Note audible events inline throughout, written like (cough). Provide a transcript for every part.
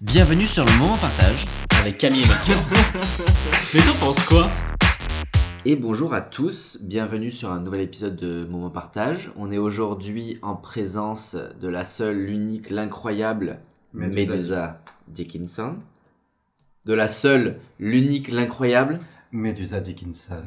Bienvenue sur le moment partage avec Camille et Mathieu. (laughs) Mais t'en penses quoi Et bonjour à tous, bienvenue sur un nouvel épisode de Moment Partage. On est aujourd'hui en présence de la seule, l'unique, l'incroyable Medusa. Medusa Dickinson. De la seule, l'unique, l'incroyable. Medusa Dickinson.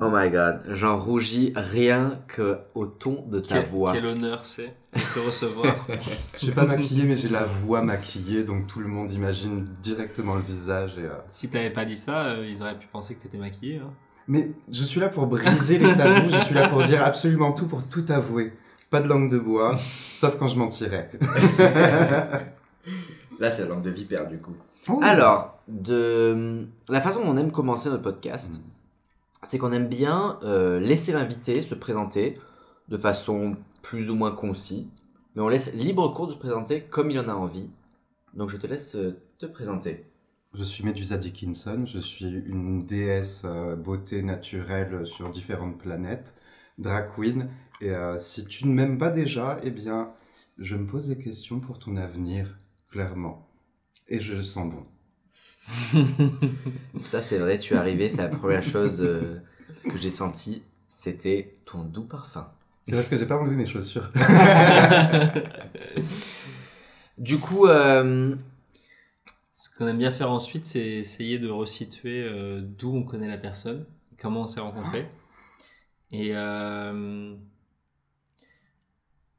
Oh my god, j'en rougis rien que au ton de ta quel, voix. quel honneur c'est de te recevoir. (laughs) Je suis pas maquillée, mais j'ai la voix maquillée, donc tout le monde imagine directement le visage. Et, euh, si t'avais pas dit ça, euh, ils auraient pu penser que t'étais maquillée. Hein. Mais je suis là pour briser les tabous, je suis là pour dire absolument tout, pour tout avouer. Pas de langue de bois, sauf quand je mentirais. (laughs) Là, c'est la langue de vipère du coup. Oh. Alors, de la façon dont on aime commencer notre podcast, c'est qu'on aime bien euh, laisser l'invité se présenter de façon plus ou moins concise, mais on laisse libre cours de se présenter comme il en a envie. Donc je te laisse euh, te présenter. Je suis Medusa Dickinson, je suis une déesse euh, beauté naturelle sur différentes planètes, drag queen, et si tu ne m'aimes pas déjà, eh bien, je me pose des questions pour ton avenir, clairement. Et je sens bon. Ça c'est vrai, tu es arrivé, c'est la première chose euh, que j'ai sentie, c'était ton doux parfum. C'est parce que j'ai pas enlevé mes chaussures. (laughs) Du coup, euh, Ce qu'on aime bien faire ensuite, c'est essayer de resituer euh, d'où on connaît la personne, comment on s'est rencontrés. Et euh,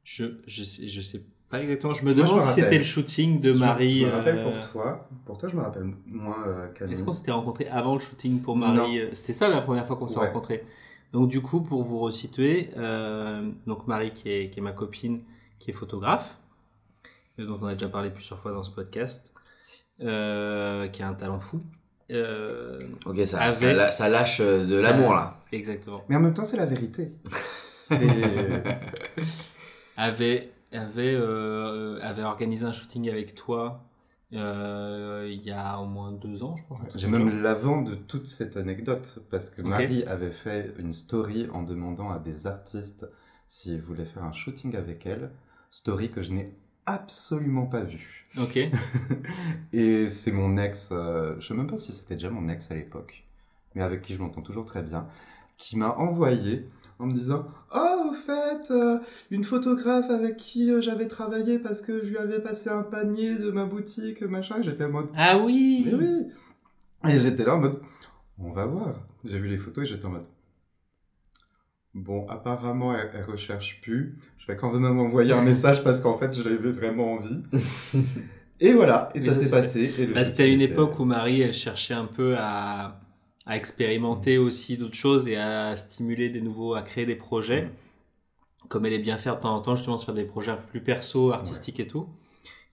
je, je, sais, je sais pas exactement, je me Moi, je demande me si c'était le shooting de Je me- Marie. Je me rappelle euh, pour toi. Pour toi, je me rappelle moins euh. Est-ce qu'on s'était rencontrés avant le shooting pour Marie euh, C'était ça la première fois qu'on s'est Ouais. rencontrés. Donc du coup, pour vous resituer, euh, donc Marie qui est, qui est ma copine, qui est photographe, euh, dont on a déjà parlé plusieurs fois dans ce podcast, euh, qui a un talent fou. Euh, ok, ça, Avec- ça, ça lâche de l'amour là. exactement. Mais en même temps, c'est la vérité. (laughs) C'est... Avait, avait, euh, avait organisé un shooting avec toi euh, il y a au moins deux ans, je pense. J'ai même l'avant de toute cette anecdote, parce que. Marie avait fait une story en demandant à des artistes s'ils voulaient faire un shooting avec elle. Story que je n'ai absolument pas vue. Ok. (laughs) Et c'est mon ex, euh, je sais même pas si c'était déjà mon ex à l'époque, mais avec qui je m'entends toujours très bien, qui m'a envoyé en me disant Oh, au fait, euh, une photographe avec qui euh, j'avais travaillé parce que je lui avais passé un panier de ma boutique, machin. Et J'étais en mode Ah oui. Mais oui Et j'étais là en mode On va voir. J'ai vu les photos et j'étais en mode Bon, apparemment, elle, elle recherche plus. Je vais quand même envoyer un message parce qu'en fait, j'avais vraiment envie. (laughs) Et voilà, et Mais ça s'est passé. Bah, c'était à une était- époque où Marie, elle cherchait un peu à, à expérimenter aussi d'autres choses et à stimuler des nouveaux, à créer des projets. Comme elle est bien faire de temps en temps, justement, se faire des projets plus perso, artistiques et tout.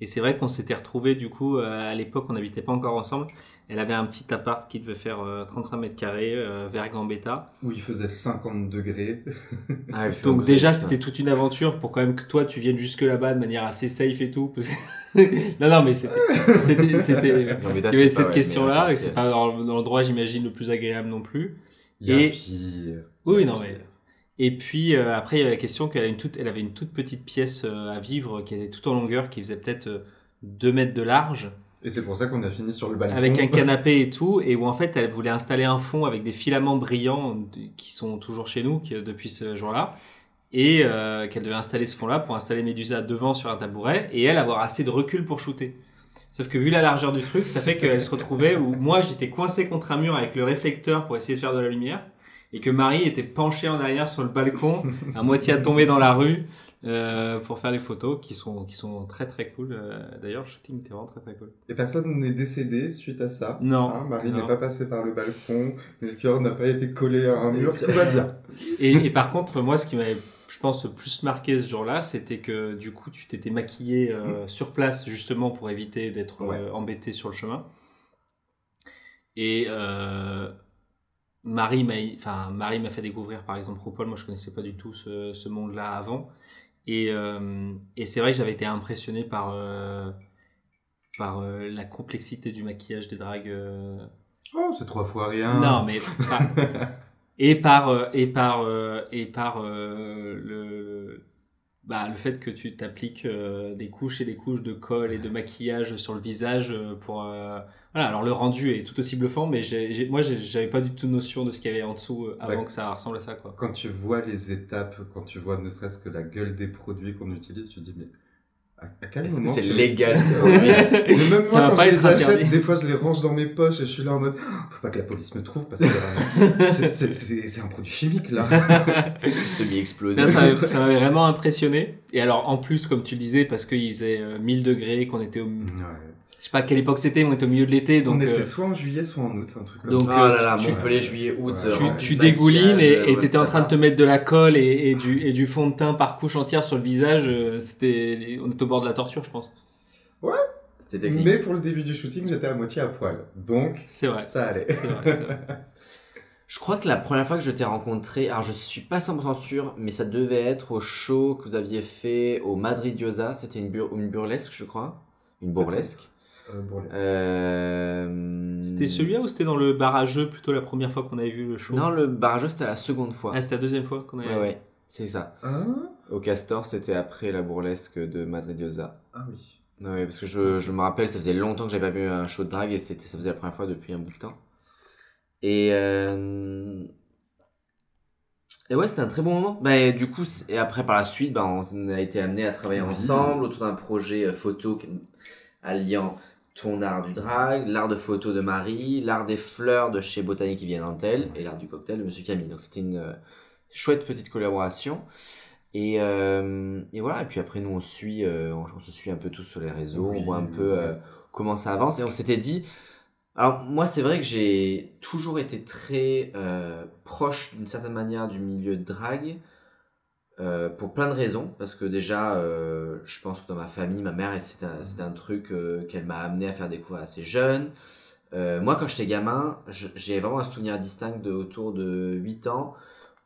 Et c'est vrai qu'on s'était retrouvés, du coup, euh, à l'époque, on n'habitait pas encore ensemble. Elle avait un petit appart qui devait faire euh, 35 mètres carrés, euh, vers Gambetta. Où il faisait 50 degrés. Ah, (laughs) Donc déjà, c'était toute une aventure pour quand même que toi, tu viennes jusque là-bas de manière assez safe et tout. parce que- (laughs) non, non, mais c'était... c'était- Il y avait cette question-là, et c'est pas dans l'endroit, j'imagine, le plus agréable non plus. Il y a Et- pire. Oui, non, mais. Et puis euh, après, il y avait la question qu'elle toute, avait une toute petite pièce euh, à vivre qui était tout en longueur, qui faisait peut-être 2 mètres de large, Et c'est pour ça qu'on a fini sur le balcon. avec un (laughs) canapé et tout, et où en fait, elle voulait installer un fond avec des filaments brillants qui sont toujours chez nous qui, euh, depuis ce jour-là, et euh, qu'elle devait installer ce fond-là pour installer Médusa devant sur un tabouret, et elle avoir assez de recul pour shooter. Sauf que vu la largeur du truc, ça fait qu'elle se retrouvait où moi j'étais coincé contre un mur avec le réflecteur pour essayer de faire de la lumière, et que Marie était penchée en arrière sur le balcon, à moitié à tomber dans la rue, euh, pour faire les photos qui sont, qui sont très très cool. Euh, D'ailleurs, le shooting était vraiment très très cool. Et personne n'est décédé suite à ça. Non. Hein, Marie n'est pas passée par le balcon, le cœur n'a pas été collé à un mur, tout va bien. (laughs) Et, et par contre, moi, ce qui m'avait, je pense, le plus marqué ce jour-là, c'était que du coup, tu t'étais maquillé euh, sur place justement pour éviter d'être Ouais. euh, embêté sur le chemin. Et Marie m'a, enfin, Marie m'a fait découvrir, par exemple, RuPaul. Moi, je connaissais pas du tout ce, ce monde-là avant. Et, euh, et c'est vrai que j'avais été impressionné par euh, par euh, la complexité du maquillage des dragues. Oh, c'est trois fois rien. non, mais (laughs) et par et par et par le bah, le fait que tu t'appliques euh, des couches et des couches de colle et de maquillage sur le visage euh, pour. euh, Voilà, alors le rendu est tout aussi bluffant, mais j'ai, j'ai- moi j'avais pas du tout notion de ce qu'il y avait en dessous avant que ça ressemble à ça. Quoi. Quand tu vois les étapes, quand tu vois ne serait-ce que la gueule des produits qu'on utilise, tu te dis, mais à, à quel moment c'est tu- légal Mais (laughs) même Ça moi, quand je les achète, interdit. des fois, je les range dans mes poches et je suis là en mode, Oh, faut pas que la police me trouve parce que euh, c'est- un produit chimique là. (laughs) semi-explosés. Là, ça, m'avait- ça m'avait vraiment impressionné. Et alors en plus, comme tu le disais, parce qu'il faisait euh, 1000 degrés, qu'on était au. Ouais. Je sais pas à quelle époque c'était, mais on était au milieu de l'été. Donc On était euh, soit en juillet, soit en août, un truc comme Donc, ça. là là, tu- Montpellier, juillet, août. Ouais. euh, tu, dégoulines et euh, et t'étais en train de te mettre de la colle et, et du, et du fond de teint par couche entière sur le visage. euh, C'était, on était au bord de la torture, je pense. C'était technique. Mais pour le début du shooting, j'étais à moitié à poil. Donc, C'est vrai. ça allait. c'est vrai, c'est vrai. (laughs) Je crois que la première fois que je t'ai rencontré, alors je suis pas 100% sûr, mais ça devait être au show que vous aviez fait au Madridiosa. C'était une, bur- une burlesque, je crois. Une burlesque. Euh. Euh... C'était celui-là ou c'était dans le barrageux plutôt la première fois qu'on avait vu le show Non, le barrageux, c'était la seconde fois. Ah, c'était la deuxième fois qu'on avait. ouais, ouais, c'est ça. Hein Au Castor, c'était après la burlesque de Madridiosa. Ah oui. Ouais, parce que je, je me rappelle, ça faisait longtemps que j'avais pas vu un show de drague et c'était, ça faisait la première fois depuis un bout de temps. Et, euh, et ouais, c'était un très bon moment. Bah, du coup, et après, par la suite, bah, on a été amené à travailler ensemble autour d'un projet photo alliant ton art du drag, l'art de photo de Marie, l'art des fleurs de chez Botanique qui vient d'Antel et l'art du cocktail de Monsieur Camille. Donc c'était une euh, chouette petite collaboration. Et, euh, et voilà, et puis après nous on suit, euh, on, on se suit un peu tous sur les réseaux, Oui, on voit un oui, peu comment ça avance. Et on s'était dit, alors moi c'est vrai que j'ai toujours été très proche d'une certaine manière du milieu de drague euh, pour plein de raisons, parce que déjà euh, je pense que dans ma famille, ma mère c'était un, un truc euh, qu'elle m'a amené à faire découvrir assez jeune. Moi quand j'étais gamin, j'ai vraiment un souvenir distinct de autour de 8 ans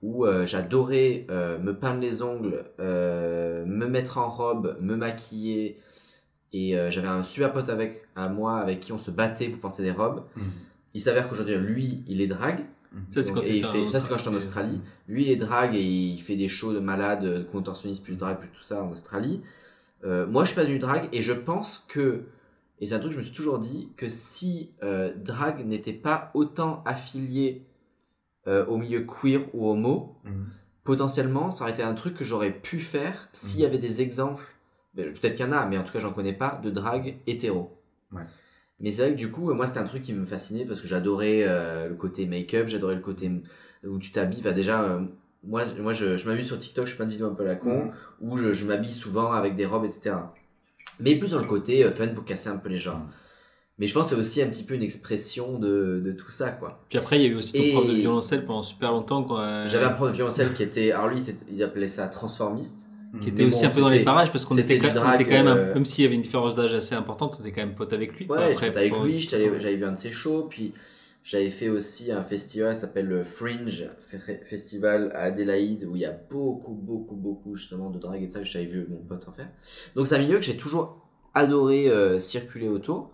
où j'adorais me peindre les ongles, me mettre en robe, me maquiller. Et j'avais un super pote avec, à moi avec qui on se battait pour porter des robes. Mhm. Il s'avère qu'aujourd'hui, lui, il est drague. Ça, c'est quand il t'étais fait, en quand Australie. Lui, il est drague et il fait des shows de malade, de contorsionniste plus drague, plus tout ça en Australie. Euh, moi, je suis pas du drague et je pense que, et c'est un truc que je me suis toujours dit, que si euh, drague n'était pas autant affilié euh, au milieu queer ou homo, Mhm. potentiellement, ça aurait été un truc que j'aurais pu faire s'il y Mhm. avait des exemples, ben, peut-être qu'il y en a, mais en tout cas, j'en connais pas, de drague hétéro. Ouais. Mais c'est vrai que du coup, moi, c'était un truc qui me fascinait parce que j'adorais euh, le côté make-up, j'adorais le côté où tu t'habilles. Enfin, déjà, euh, moi, je- moi je, je m'amuse sur TikTok, je fais plein de vidéos un peu à la con, Mhm. où je, je m'habille souvent avec des robes, etc. Mais plus dans le côté euh, fun pour casser un peu les genres. Mais je pense que c'est aussi un petit peu une expression de, de tout ça, quoi. Puis après, il y a eu aussi ton Et- prof de violoncelle pendant super longtemps. Quoi, J'avais un prof de violoncelle qui était. Alors lui, il était- il appelait ça transformiste. Qui était Mais aussi bon, un peu dans les parages parce qu'on était, était drag, quand même, euh, même s'il y avait une différence d'âge assez importante, on était quand même pote avec lui. Ouais, j'étais avec pour- lui, j'avais vu un de ses shows, puis j'avais fait aussi un festival qui s'appelle le Fringe Fe- Festival à Adélaïde, où il y a beaucoup, beaucoup, beaucoup justement de drague et de ça, j'avais vu mon pote en faire. Donc c'est un milieu que j'ai toujours adoré euh, circuler autour.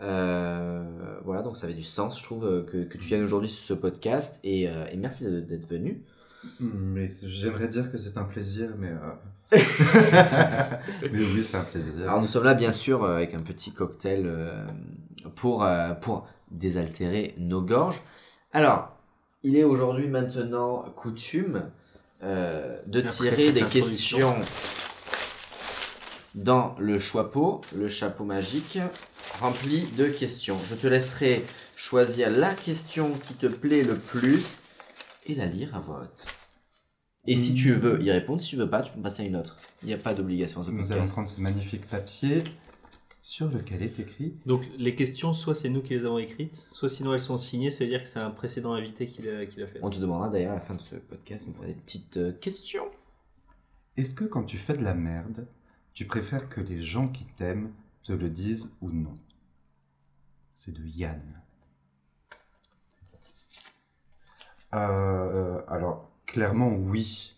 Euh, voilà, donc ça avait du sens, je trouve, que, que tu viennes aujourd'hui sur ce podcast, et, et merci d'être venu. Mais j'aimerais dire que c'est un plaisir, mais. euh, (laughs) mais oui, c'est un plaisir. Alors nous sommes là bien sûr euh, avec un petit cocktail euh, pour, pour désaltérer nos gorges. Alors, il est aujourd'hui maintenant coutume euh, de Après tirer des questions dans le chapeau, le chapeau magique, rempli de questions. Je te laisserai choisir la question qui te plaît le plus et la lire à vote. Et si tu veux y répondre, si tu veux pas, tu peux passer à une autre. Il n'y a pas d'obligation Nous allons podcast. prendre ce magnifique papier sur lequel est écrit. Donc les questions, soit c'est nous qui les avons écrites, soit sinon elles sont signées, c'est-à-dire que c'est un précédent invité qui l'a qui l'a fait. On te demandera d'ailleurs à la fin de ce podcast de me faire des petites euh, questions. Est-ce que quand tu fais de la merde, tu préfères que les gens qui t'aiment te le disent ou non? C'est de Yann. Euh, alors, clairement, oui.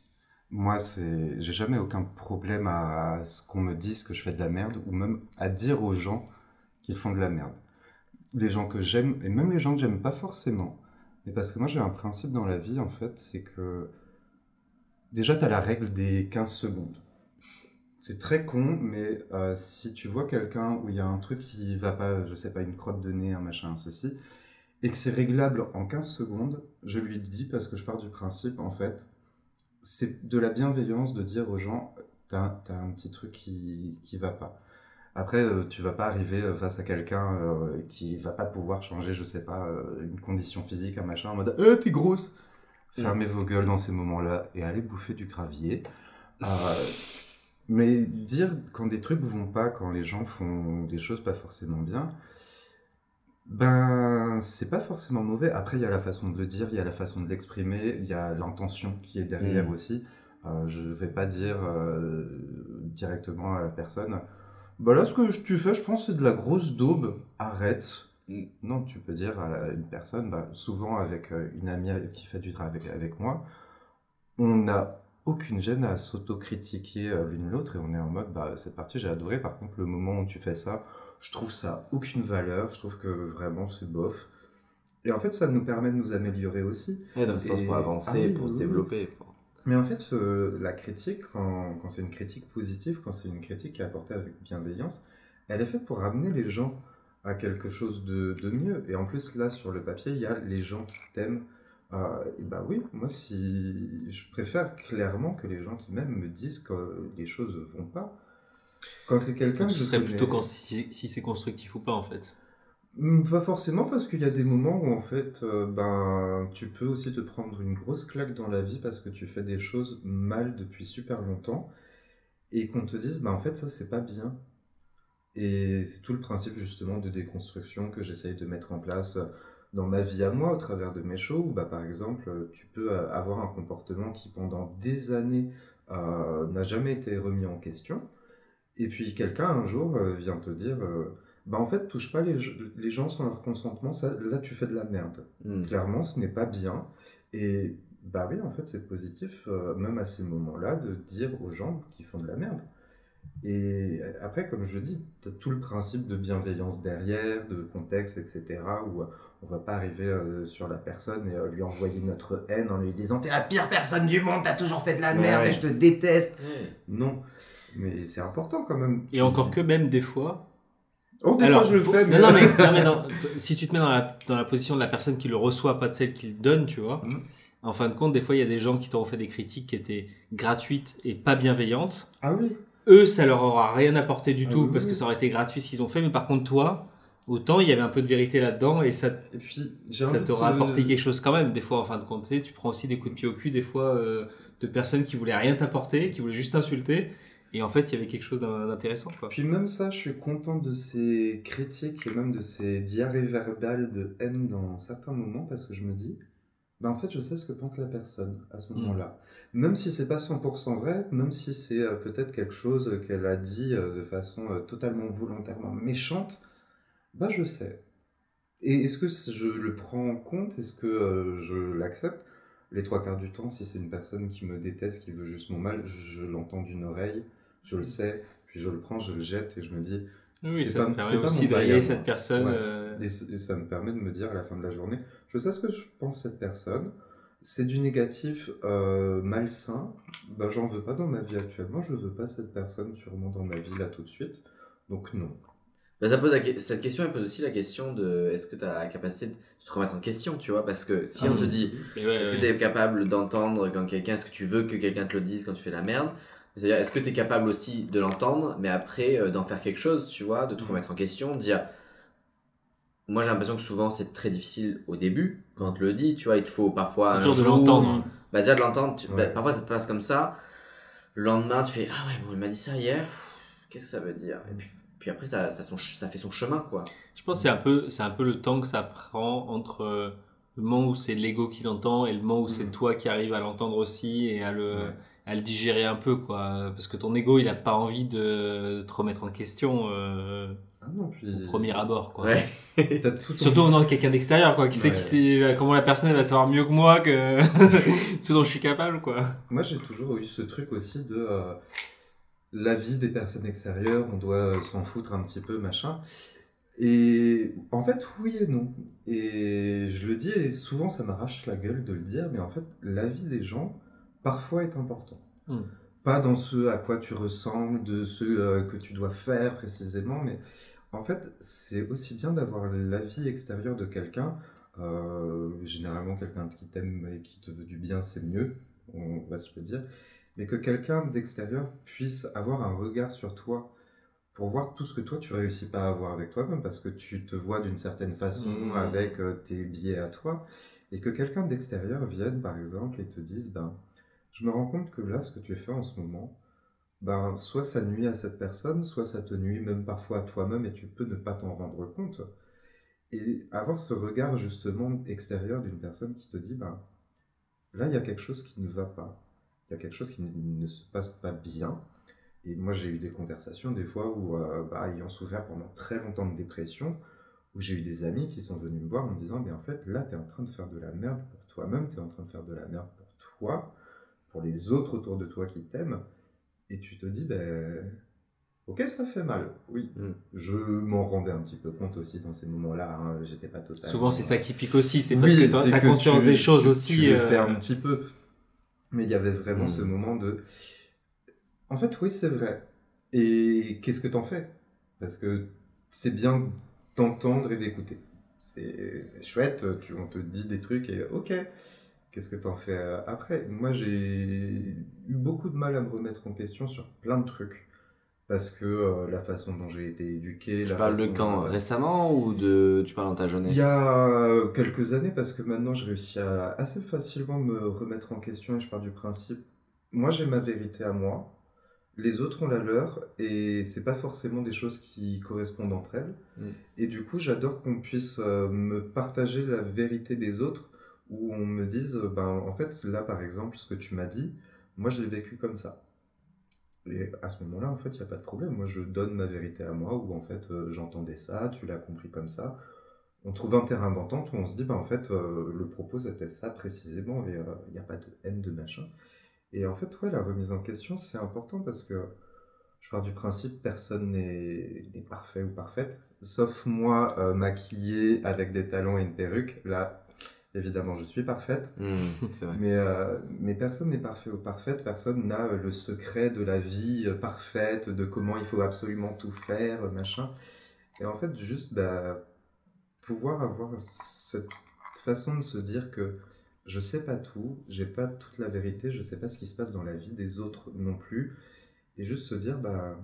Moi, c'est, j'ai jamais aucun problème à ce qu'on me dise que je fais de la merde ou même à dire aux gens qu'ils font de la merde. Des gens que j'aime et même les gens que j'aime pas forcément. Mais parce que moi, j'ai un principe dans la vie, en fait, c'est que déjà, tu as la règle des 15 secondes. c'est très con, mais euh, si tu vois quelqu'un où il y a un truc qui va pas, je sais pas, une crotte de nez, un machin, ceci, et que c'est réglable en 15 secondes, je lui dis parce que je pars du principe, en fait, c'est de la bienveillance de dire aux gens, t'as as un petit truc qui, qui va pas. Après, euh, tu vas pas arriver euh, face à quelqu'un euh, qui va pas pouvoir changer, je sais pas, euh, une condition physique, un machin, en mode Eh, t'es grosse Fermez vos gueules dans ces moments-là et allez bouffer du gravier. Euh, mais dire quand des trucs vont pas, quand les gens font des choses pas forcément bien, ben c'est pas forcément mauvais. Après, il y a la façon de le dire, il y a la façon de l'exprimer, il y a l'intention qui est derrière Mm. aussi. Euh, je vais pas dire euh, directement à la personne, bah là ce que tu fais, je pense, c'est de la grosse daube. Arrête. Mm. Non, tu peux dire à une personne, bah, souvent avec euh, une amie qui fait du travail avec, avec moi, on n'a aucune gêne à s'autocritiquer euh, l'une l'autre et on est en mode, bah, cette partie j'ai adoré, par contre le moment où tu fais ça, je trouve ça aucune valeur, je trouve que vraiment c'est bof. Et en fait, ça nous permet de nous améliorer aussi. Ouais, dans le sens Et- pour avancer, Ah oui, pour oui, se développer. Mais en fait, euh, la critique, quand, quand c'est une critique positive, quand c'est une critique qui est apportée avec bienveillance, elle est faite pour ramener les gens à quelque chose de, de mieux. Et en plus, là, sur le papier, il y a les gens qui t'aiment. Euh, et bah oui, moi, si je préfère clairement que les gens qui m'aiment me disent que les choses vont pas. Quand c'est quelqu'un que ce je serait connais- plutôt quand, si, si c'est constructif ou pas, en fait. Hmm, Pas forcément, parce qu'il y a des moments où en fait, euh, ben, tu peux aussi te prendre une grosse claque dans la vie parce que tu fais des choses mal depuis super longtemps et qu'on te dise, ben, en fait, ça c'est pas bien. Et c'est tout le principe justement de déconstruction que j'essaye de mettre en place euh, dans ma vie à moi au travers de mes shows. Où, bah, par exemple, euh, tu peux avoir un comportement qui pendant des années euh, n'a jamais été remis en question. Et puis quelqu'un un jour euh, vient te dire, euh, bah en fait, touche pas les, les gens sans leur consentement, ça, là tu fais de la merde. Mm. Clairement, ce n'est pas bien. Et bah oui, en fait, c'est positif, euh, même à ces moments-là, de dire aux gens qui font de la merde. Et après, comme je dis, tu as tout le principe de bienveillance derrière, de contexte, etc., où on va pas arriver euh, sur la personne et euh, lui envoyer notre haine en lui disant T'es la pire personne du monde, t'as toujours fait de la merde ouais. et je te déteste. Ouais. Non, mais c'est important quand même. Et encore que, même des fois. Oh, des Alors, fois je le fais, mais. Non, non, mais, non, mais dans- si tu te mets dans la, dans la position de la personne qui le reçoit, pas de celle qui le donne, tu vois. Mhm. En fin de compte, des fois, il y a des gens qui t'auront fait des critiques qui étaient gratuites et pas bienveillantes. Ah oui Eux, ça leur aura rien apporté du Ah tout oui, parce oui. que ça aurait été gratuit ce qu'ils ont fait. Mais par contre, toi, autant il y avait un peu de vérité là-dedans et ça, Et puis, ça t'aura te- apporté quelque chose quand même. Des fois, en fin de compte, tu sais, tu prends aussi des coups de pied au cul, des fois, euh, de personnes qui voulaient rien t'apporter, qui voulaient juste t'insulter. Et en fait, il y avait quelque chose d'in- d'intéressant. Puis même ça, je suis content de ces critiques et même de ces diarrhées verbales de haine dans certains moments parce que je me dis, bah en fait, je sais ce que pense la personne à ce Mm. moment-là. Même si c'est pas 100% vrai, même si c'est euh, peut-être quelque chose qu'elle a dit euh, de façon euh, totalement volontairement méchante, bah je sais. Et est-ce que je le prends en compte? Est-ce que je l'accepte? Les trois quarts du temps, si c'est une personne qui me déteste, qui veut juste mon mal, je l'entends d'une oreille, je le sais, puis je le prends, je le jette et je me dis, Oui, C'est ça pas- me permet c'est pas aussi d'aller cette personne. Ouais. euh, Et, ça me permet de me dire à la fin de la journée, je sais ce que je pense de cette personne. C'est du négatif euh, malsain. Bah, j'en veux pas dans ma vie actuellement. Je veux pas cette personne sûrement dans ma vie là tout de suite. Donc non. Bah, ça pose la cette question, elle pose aussi la question de est-ce que tu as la capacité de te remettre en question, tu vois? Parce que si Ah on te dit ouais, est-ce que tu es capable d'entendre quand quelqu'un, est-ce que tu veux que quelqu'un te le dise quand tu fais la merde? C'est-à-dire, est-ce que tu es capable aussi de l'entendre, mais après euh, d'en faire quelque chose, tu vois, de te remettre en question, de dire. Moi j'ai l'impression que souvent c'est très difficile au début, quand on te le dit, tu vois, il te faut parfois. un Toujours de jour- l'entendre. Bah, déjà de l'entendre, tu- Ouais. bah, parfois ça te passe comme ça. Le lendemain, tu fais Ah ouais, bon, il m'a dit ça hier, qu'est-ce que ça veut dire? Et puis, puis après, ça, ça, son ch- ça fait son chemin, quoi. Je pense que c'est un peu, c'est un peu le temps que ça prend entre euh, le moment où c'est l'ego qui l'entend et le moment où c'est Mhm. toi qui arrives à l'entendre aussi et à le, Ouais. À le digérer un peu, quoi. Parce que ton ego, il a pas envie de te remettre en question euh, Ah non, puis. au premier abord, quoi. Ouais. (laughs) Tout Surtout en venant de quelqu'un d'extérieur, quoi, qui sait qui sait euh, comment la personne elle va savoir mieux que moi que (laughs) ce dont je suis capable, quoi. Moi, j'ai toujours eu ce truc aussi de euh, la vie des personnes extérieures, on doit s'en foutre un petit peu, machin. Et en fait, oui et non. Et je le dis, et souvent ça m'arrache la gueule de le dire, mais en fait, la vie des gens, parfois, est important. Mm. pas dans ce à quoi tu ressembles, de ce euh, que tu dois faire précisément, mais en fait, c'est aussi bien d'avoir l'avis extérieur de quelqu'un. euh, généralement, quelqu'un qui t'aime et qui te veut du bien, c'est mieux, on va se le dire. Mais que quelqu'un d'extérieur puisse avoir un regard sur toi pour voir tout ce que toi tu réussis pas à avoir avec toi-même parce que tu te vois d'une certaine façon Mhm. avec euh, tes biais à toi et que quelqu'un d'extérieur vienne par exemple et te dise ben je me rends compte que là ce que tu fais en ce moment ben soit ça nuit à cette personne soit ça te nuit même parfois à toi-même et tu peux ne pas t'en rendre compte. Et avoir ce regard justement extérieur d'une personne qui te dit ben là il y a quelque chose qui ne va pas. Il y a quelque chose qui ne- se passe pas bien. Et moi, j'ai eu des conversations des fois où, euh, bah, ayant souffert pendant très longtemps de dépression, où j'ai eu des amis qui sont venus me voir en me disant, mais en fait, là, tu es en train de faire de la merde pour toi-même, tu es en train de faire de la merde pour toi, pour les autres autour de toi qui t'aiment, et tu te dis, ben, ok, ça fait mal, oui. Mm. Je m'en rendais un petit peu compte aussi dans ces moments-là, hein, j'étais pas totalement... Souvent, c'est ça qui pique aussi. C'est parce Oui, que tu as conscience tu- des choses tu- aussi. Tu euh, un petit peu. Mais il y avait vraiment Mm. ce moment de. En fait, oui, c'est vrai. Et qu'est-ce que t'en fais? Parce que c'est bien d'entendre et d'écouter. C'est c'est chouette, tu, on te dit des trucs et ok, qu'est-ce que t'en fais euh, après? Moi, j'ai eu beaucoup de mal à me remettre en question sur plein de trucs. Parce que euh, la façon dont j'ai été éduqué. Tu la parles de quand? dont- Récemment ou de tu parles dans ta jeunesse? Il y a euh, quelques années, parce que maintenant je réussis à assez facilement me remettre en question et je pars du principe, moi j'ai ma vérité à moi, les autres ont la leur et c'est pas forcément des choses qui correspondent entre elles. Mm. Et du coup, j'adore qu'on puisse euh, me partager la vérité des autres où on me dise, euh, ben en fait là par exemple, ce que tu m'as dit, moi je l'ai vécu comme ça. Et à ce moment-là, en fait, il n'y a pas de problème. Moi, je donne ma vérité à moi, où en fait, euh, j'entendais ça, tu l'as compris comme ça. On trouve un terrain d'entente où on se dit, bah, en fait, euh, le propos c'était ça précisément, et il n'y a pas de haine de machin. Et en fait, ouais, la remise en question, c'est important parce que je pars du principe, personne n'est parfait ou parfaite, sauf moi, euh, maquillé avec des talons et une perruque. Là, évidemment, je suis parfaite. Vrai. Mais, euh, mais personne n'est parfait ou parfaite, personne n'a euh, le secret de la vie euh, parfaite, de comment il faut absolument tout faire, machin. Et en fait, juste bah, pouvoir avoir cette façon de se dire que je sais pas tout, j'ai pas toute la vérité, je sais pas ce qui se passe dans la vie des autres non plus, et juste se dire bah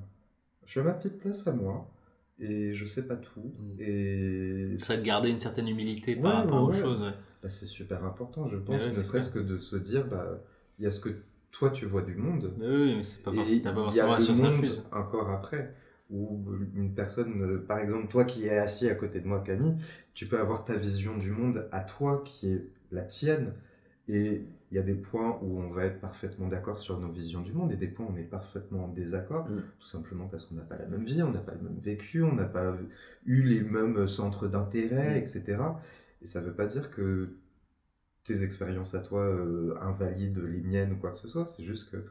je suis à ma petite place à moi et je sais pas tout Mm. et Ça de garder une certaine humilité par Ouais, rapport ouais, aux ouais. choses. Bah, c'est super important, je pense, ouais, ne serait-ce que de se dire, bah, il y a ce que toi tu vois du monde, Mais oui, mais c'est pas forcément, il y a le monde encore après, où une personne, euh, par exemple toi qui es assis à côté de moi Camille, tu peux avoir ta vision du monde à toi qui est la tienne, et il y a des points où on va être parfaitement d'accord sur nos visions du monde, et des points où on est parfaitement en désaccord, Mm. tout simplement parce qu'on n'a pas la même vie, on n'a pas le même vécu, on n'a pas eu les mêmes centres d'intérêt, Mm. etc. Et ça veut pas dire que tes expériences à toi euh, invalident les miennes ou quoi que ce soit, c'est juste que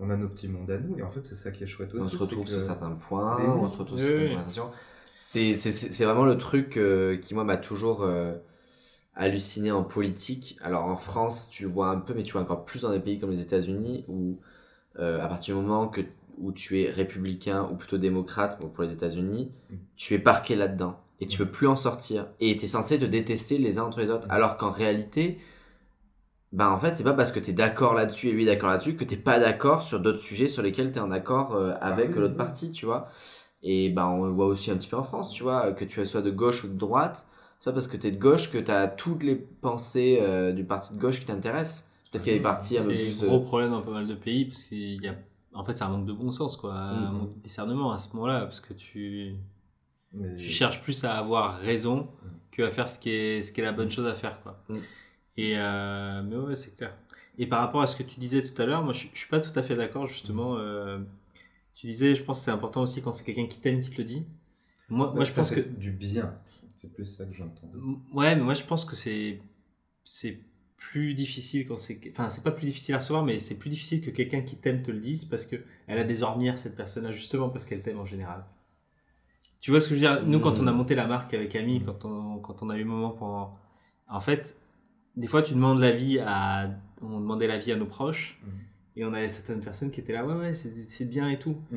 on a nos petits mondes à nous, et en fait c'est ça qui est chouette on aussi. se c'est retrouve que- sur certains points, oui. on se retrouve Oui, sur certaines conversations. C'est, vraiment le truc euh, qui, moi, m'a toujours euh, halluciné en politique. Alors, en France, tu le vois un peu, mais tu vois encore plus dans des pays comme les États-Unis où, euh, à partir du moment que, où tu es républicain ou plutôt démocrate, bon, pour les États-Unis, Mm. tu es parqué là-dedans. Et tu Mm. peux plus en sortir. Et tu es censé te détester les uns entre les autres. Mm. Alors qu'en réalité, ben en fait, c'est pas parce que tu es d'accord là-dessus et lui d'accord là-dessus que t'es pas d'accord sur d'autres sujets sur lesquels tu es en accord euh, avec Ah oui, l'autre oui. partie, tu vois. Et ben on le voit aussi un petit peu en France, tu vois, que tu sois de gauche ou de droite, c'est pas parce que tu es de gauche que tu as toutes les pensées euh, du parti de gauche qui t'intéressent. Peut-être qu'il y a des partis un peu C'est plus. un euh, gros problème dans pas mal de pays parce qu'il y a. En fait, c'est un manque de bon sens, quoi. Un Mhm. manque de discernement à ce moment-là parce que tu. Mais- tu cherches plus à avoir raison Mm. que à faire ce qui est, ce qui est la bonne chose à faire. Quoi. Mm. Et, euh, mais ouais, c'est clair. Et par rapport à ce que tu disais tout à l'heure, moi je, je suis pas tout à fait d'accord justement. euh, tu disais, je pense que c'est important aussi quand c'est quelqu'un qui t'aime qui te le dit. Moi, moi je ça pense que. du bien, c'est plus ça que j'entends. Ouais, mais moi je pense que c'est c'est plus difficile quand c'est enfin c'est pas plus difficile à recevoir mais c'est plus difficile que quelqu'un qui t'aime te le dise parce que elle a des ornières cette personne-là justement parce qu'elle t'aime en général. Tu vois ce que je veux dire? Nous quand on a Mm. monté la marque avec Ami, quand on quand on a eu le moment pendant en fait des fois tu demandes l'avis à on demandait l'avis à nos proches Mm. Et on avait certaines personnes qui étaient là, ouais, ouais, c'est c'est bien et tout. Mm.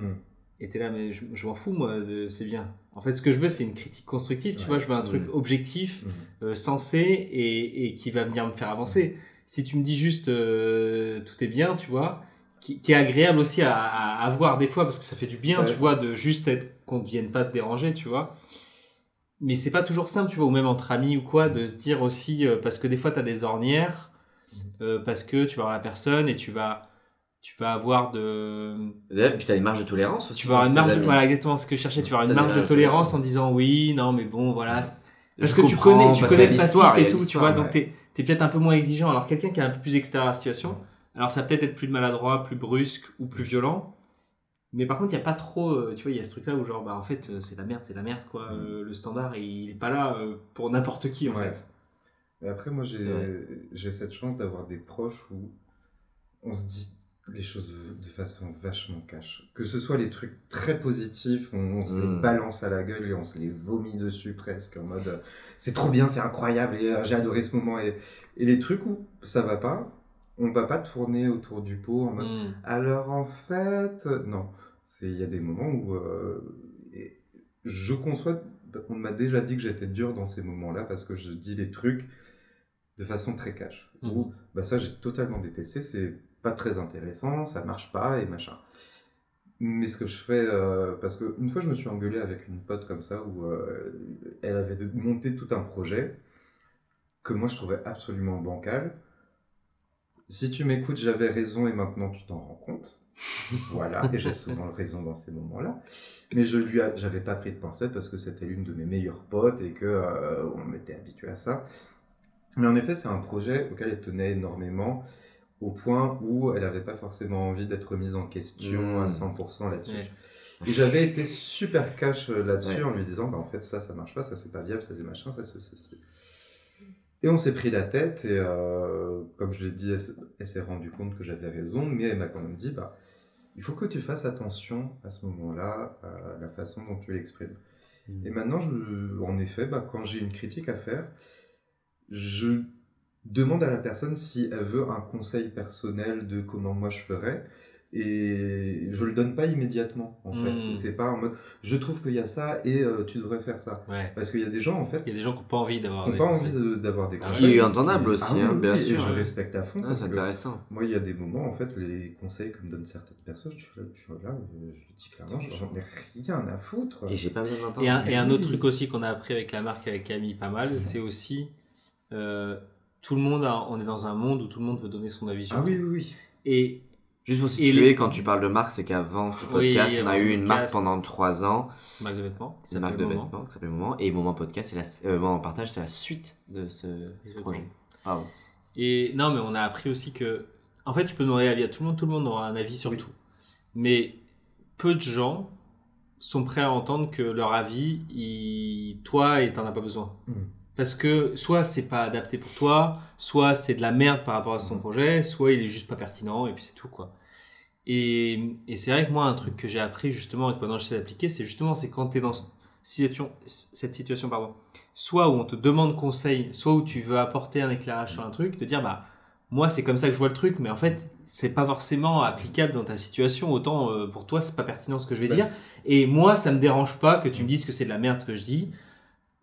Et t'es là, mais je, je m'en fous, moi, c'est bien. En fait, ce que je veux, c'est une critique constructive, tu Ouais. vois, je veux un truc Mm. objectif, Mm. euh, sensé et, et qui va venir me faire avancer. Si tu me dis juste euh, tout est bien, tu vois, qui, qui est agréable aussi à, à, à voir des fois parce que ça fait du bien, Ouais. tu vois, de juste être qu'on ne vienne pas te déranger, tu vois. Mais c'est pas toujours simple, tu vois, ou même entre amis ou quoi, de se dire aussi, euh, parce que des fois tu as des ornières, euh, parce que tu vas voir la personne et tu vas, tu vas avoir de. Et puis t'as une marge de tolérance aussi. Tu vas avoir une marge, amis. voilà exactement ce que je cherchais, tu vas avoir une marge de de tolérance en disant oui, non, mais bon, voilà, Je parce que tu connais, tu connais le passif et tout, tu vois, donc ouais. t'es es, peut-être un peu moins exigeant. Alors quelqu'un qui est un peu plus extérieur à la situation, alors ça peut-être être plus maladroit, plus brusque ou plus violent. Mais par contre, il n'y a pas trop, euh, tu vois, il y a ce truc-là où genre, bah en fait, euh, c'est la merde, c'est la merde, quoi. Euh, le standard, il est pas là pour n'importe qui, en Ouais. fait. Et après, moi, j'ai cette chance d'avoir des proches où on se dit les choses de façon vachement cash. Que ce soit les trucs très positifs, on, on se Mm. les balance à la gueule et on se les vomit dessus presque en mode euh, c'est trop bien, c'est incroyable et euh, j'ai adoré ce moment. Et, et les trucs où ça va pas, on va pas tourner autour du pot en mode Mm. alors en fait, euh, non. C'est il y a des moments où euh, je conçois. On m'a déjà dit que j'étais dur dans ces moments-là parce que je dis les trucs de façon très cash. Mhm. Ou bah ça j'ai totalement détesté. C'est pas très intéressant, ça marche pas et machin. Mais ce que je fais, euh, parce que une fois je me suis engueulé avec une pote comme ça où euh, elle avait monté tout un projet que moi je trouvais absolument bancal. Si tu m'écoutes, j'avais raison et maintenant tu t'en rends compte. Voilà, et j'ai souvent raison dans ces moments-là. Mais je lui a- j'avais pas pris de pensette parce que c'était l'une de mes meilleures potes et que euh, on m'était habitué à ça. Mais en effet, c'est un projet auquel elle tenait énormément au point où elle n'avait pas forcément envie d'être mise en question Mmh. à 100% là-dessus. Ouais. Et j'avais été super cash euh, là-dessus Ouais. en lui disant, bah, en fait, ça, ça marche pas, ça, c'est pas viable, ça, c'est machin, ça, c'est ceci. Et on s'est pris la tête, et euh, comme je l'ai dit, elle, s'est rendue compte que j'avais raison, mais elle m'a quand même dit, bah, il faut que tu fasses attention à ce moment-là, à la façon dont tu l'exprimes. Mm. Et maintenant, je, en effet, bah, quand j'ai une critique à faire, je demande à la personne si elle veut un conseil personnel de comment moi je ferais. Et je le donne pas immédiatement, en fait. C'est pas en mode, je trouve qu'il y a ça et euh, tu devrais faire ça. Ouais. Parce qu'il y a des gens, en fait, Il y a des gens qui n'ont pas envie d'avoir. qui n'ont des pas conseils. envie de- d'avoir des Ce qui est entendable qui- aussi, Ah oui, hein, oui, bien et sûr. je ouais. respecte à fond. Ah, c'est intéressant. moi, il y a des moments, en fait, les conseils que me donnent certaines personnes, je suis là, je suis là, je dis clairement, j'en ai rien à foutre. Et j'ai pas besoin de l'entendre. Et un, et un autre truc aussi qu'on a appris avec la marque, avec Camille, pas mal, c'est aussi euh, tout le monde, a- on est dans un monde où tout le monde veut donner son avis sur Ah tout. oui, oui, oui. Et Juste pour situer, quand tu parles de marque, c'est qu'avant ce Oui, podcast, on a eu une marque pendant trois ans, marque de vêtements, une marque de Moment. vêtements qui s'appelle Moment, et Moment Podcast, c'est la, euh, Moment Partage, c'est la suite de ce, Exactement. projet. Ah ouais. Et non, mais on a appris aussi que, en fait, tu peux demander l'avis à tout le monde, tout le monde aura un avis sur Oui. tout. Mais peu de gens sont prêts à entendre que leur avis, il... toi, et t'en as pas besoin. Mhm. Parce que soit c'est pas adapté pour toi, soit c'est de la merde par rapport à ton Mhm. projet, soit il est juste pas pertinent, et puis c'est tout, quoi. Et, et c'est vrai que moi, un truc que j'ai appris justement et que maintenant j'essaie d'appliquer, c'est justement c'est quand tu es dans situation, cette situation, pardon, soit où on te demande conseil, soit où tu veux apporter un éclairage sur un truc, de dire bah moi c'est comme ça que je vois le truc, mais en fait c'est pas forcément applicable dans ta situation. Autant euh, pour toi c'est pas pertinent ce que je vais Bah, dire. Et moi ça me dérange pas que tu me dises que c'est de la merde ce que je dis.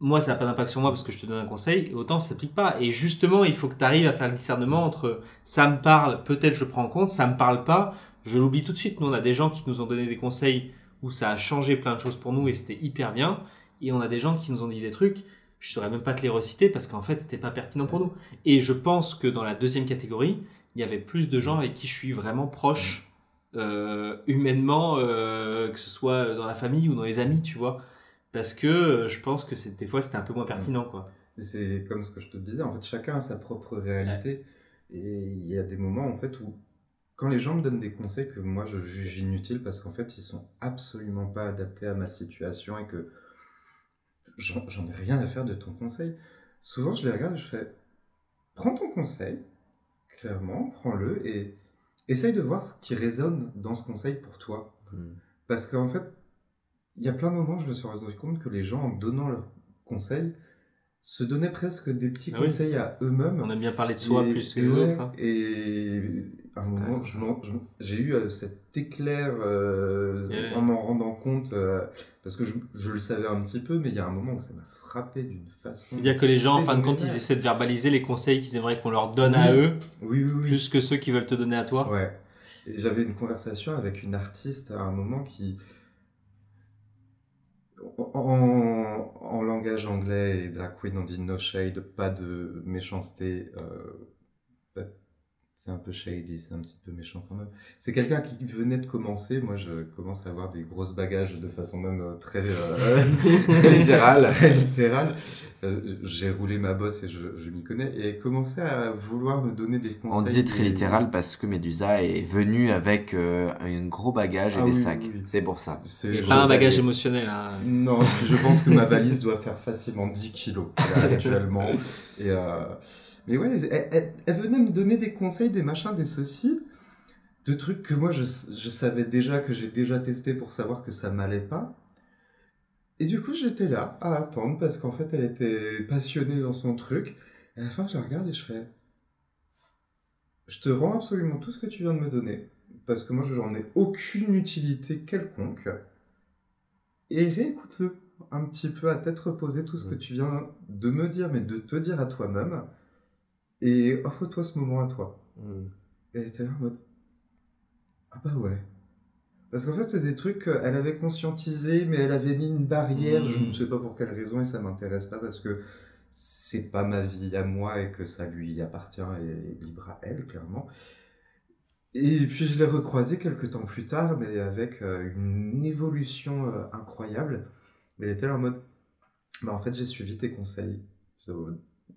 Moi ça n'a pas d'impact sur moi parce que je te donne un conseil. Autant ça s'applique pas. Et justement il faut que tu arrives à faire le discernement entre ça me parle, peut-être je le prends en compte, ça me parle pas, je l'oublie tout de suite. Nous on a des gens qui nous ont donné des conseils où ça a changé plein de choses pour nous et c'était hyper bien. Et on a des gens qui nous ont dit des trucs, je saurais même pas te les reciter parce qu'en fait c'était pas pertinent pour nous. Et je pense que dans la deuxième catégorie, il y avait plus de gens avec qui je suis vraiment proche, euh, humainement, euh, que ce soit dans la famille ou dans les amis, tu vois. Parce que euh, je pense que c'est- des fois c'était un peu moins pertinent, quoi. C'est comme ce que je te disais, en fait, chacun a sa propre réalité. Et il y a des moments, en fait, où quand les gens me donnent des conseils que moi je juge inutiles parce qu'en fait, ils sont absolument pas adaptés à ma situation et que j'en j'en ai rien à faire de ton conseil. Souvent, je les regarde et je fais prends ton conseil, clairement, prends-le et essaye de voir ce qui résonne dans ce conseil pour toi. Mm. Parce qu'en fait, il y a plein de moments je me suis rendu compte que les gens, en donnant leurs conseils, se donnaient presque des petits Ah oui. conseils à eux-mêmes. On aime bien parler de soi Et- plus que ouais, autres. hein. Et à un moment, j'ai eu euh, cet éclair euh, Yeah. en m'en rendant compte, euh, parce que je, je le savais un petit peu, mais il y a un moment où ça m'a frappé d'une façon. C'est-à-dire que les gens, en fin de compte, ils essaient de verbaliser les conseils qu'ils aimeraient qu'on leur donne à eux, Oui, plus que ceux qui veulent te donner à toi. Ouais. J'avais une conversation avec une artiste à un moment qui, en, langage anglais et on dit no shade, pas de méchanceté. euh, c'est un peu shady, c'est un petit peu méchant quand même. C'est quelqu'un qui venait de commencer. Moi, je commence à avoir des grosses bagages de façon même euh, très euh, (laughs) Littéral. (laughs) très littérale. Euh, J'ai roulé ma bosse et je, je m'y connais. Et elle commençait à vouloir me donner des conseils. On disait très et- littéral parce que Medusa est venue avec euh, un gros bagage et Ah des oui, sacs. oui, oui. C'est pour ça. C'est- pas un bagage émotionnel. Hein. Non, je pense que ma valise doit faire facilement 10 kilos là, (laughs) actuellement. Et, euh, Mais ouais, elle, elle- elle venait me donner des conseils, des machins, des ceci, de trucs que moi je, je savais déjà, que j'ai déjà testé pour savoir que ça m'allait pas. Et du coup, j'étais là à attendre parce qu'en fait, elle était passionnée dans son truc. Et à la fin, je la regarde et je fais Je te rends absolument tout ce que tu viens de me donner parce que moi, je n'en ai aucune utilité quelconque. Et réécoute-le un petit peu à tête reposée, tout ce que Mm. tu viens de me dire, mais de te dire à toi-même. Et offre-toi ce moment à toi. Mm. Et elle était là en mode Ah bah ouais. Parce qu'en fait, c'est des trucs qu'elle avait conscientisé, mais elle avait mis une barrière, je Mm. ne sais pas pour quelle raison, et ça m'intéresse pas parce que c'est pas ma vie à moi et que ça lui appartient et libre à elle, clairement. Et puis je l'ai recroisée quelques temps plus tard, mais avec euh, une évolution euh, incroyable. Elle était là en mode Bah en fait, j'ai suivi tes conseils.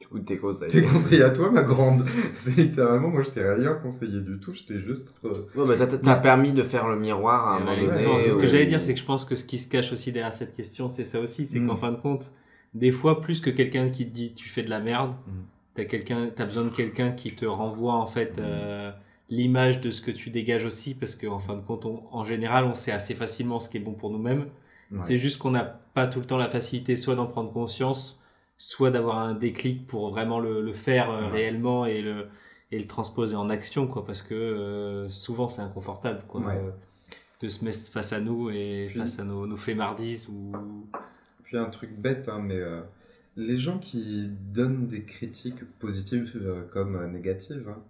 En Du coup, tes conseils. Tes conseils à toi, ma grande. (laughs) C'est littéralement, moi, je t'ai rien conseillé du tout. Je t'ai juste. euh, Ouais, bah, t'as- t'as t'as permis de faire le miroir à un moment donné. c'est ce que j'allais dire, c'est que je pense que ce qui se cache aussi derrière cette question, c'est ça aussi, c'est Mm. qu'en fin de compte, des fois, plus que quelqu'un qui te dit tu fais de la merde, Mm. t'as quelqu'un, t'as besoin de quelqu'un qui te renvoie en fait euh, l'image de ce que tu dégages aussi, parce qu'en fin de compte, on- en général, on sait assez facilement ce qui est bon pour nous-mêmes. ouais. C'est juste qu'on n'a pas tout le temps la facilité, soit d'en prendre conscience, soit d'avoir un déclic pour vraiment le, le faire euh, Ouais. réellement et le, et le transposer en action, quoi, parce que euh, souvent c'est inconfortable, quoi, Ouais. euh, de se mettre face à nous et Puis- face à nos, nos flemmardises ou. Puis un truc bête, hein, mais euh, les gens qui donnent des critiques positives comme négatives, hein,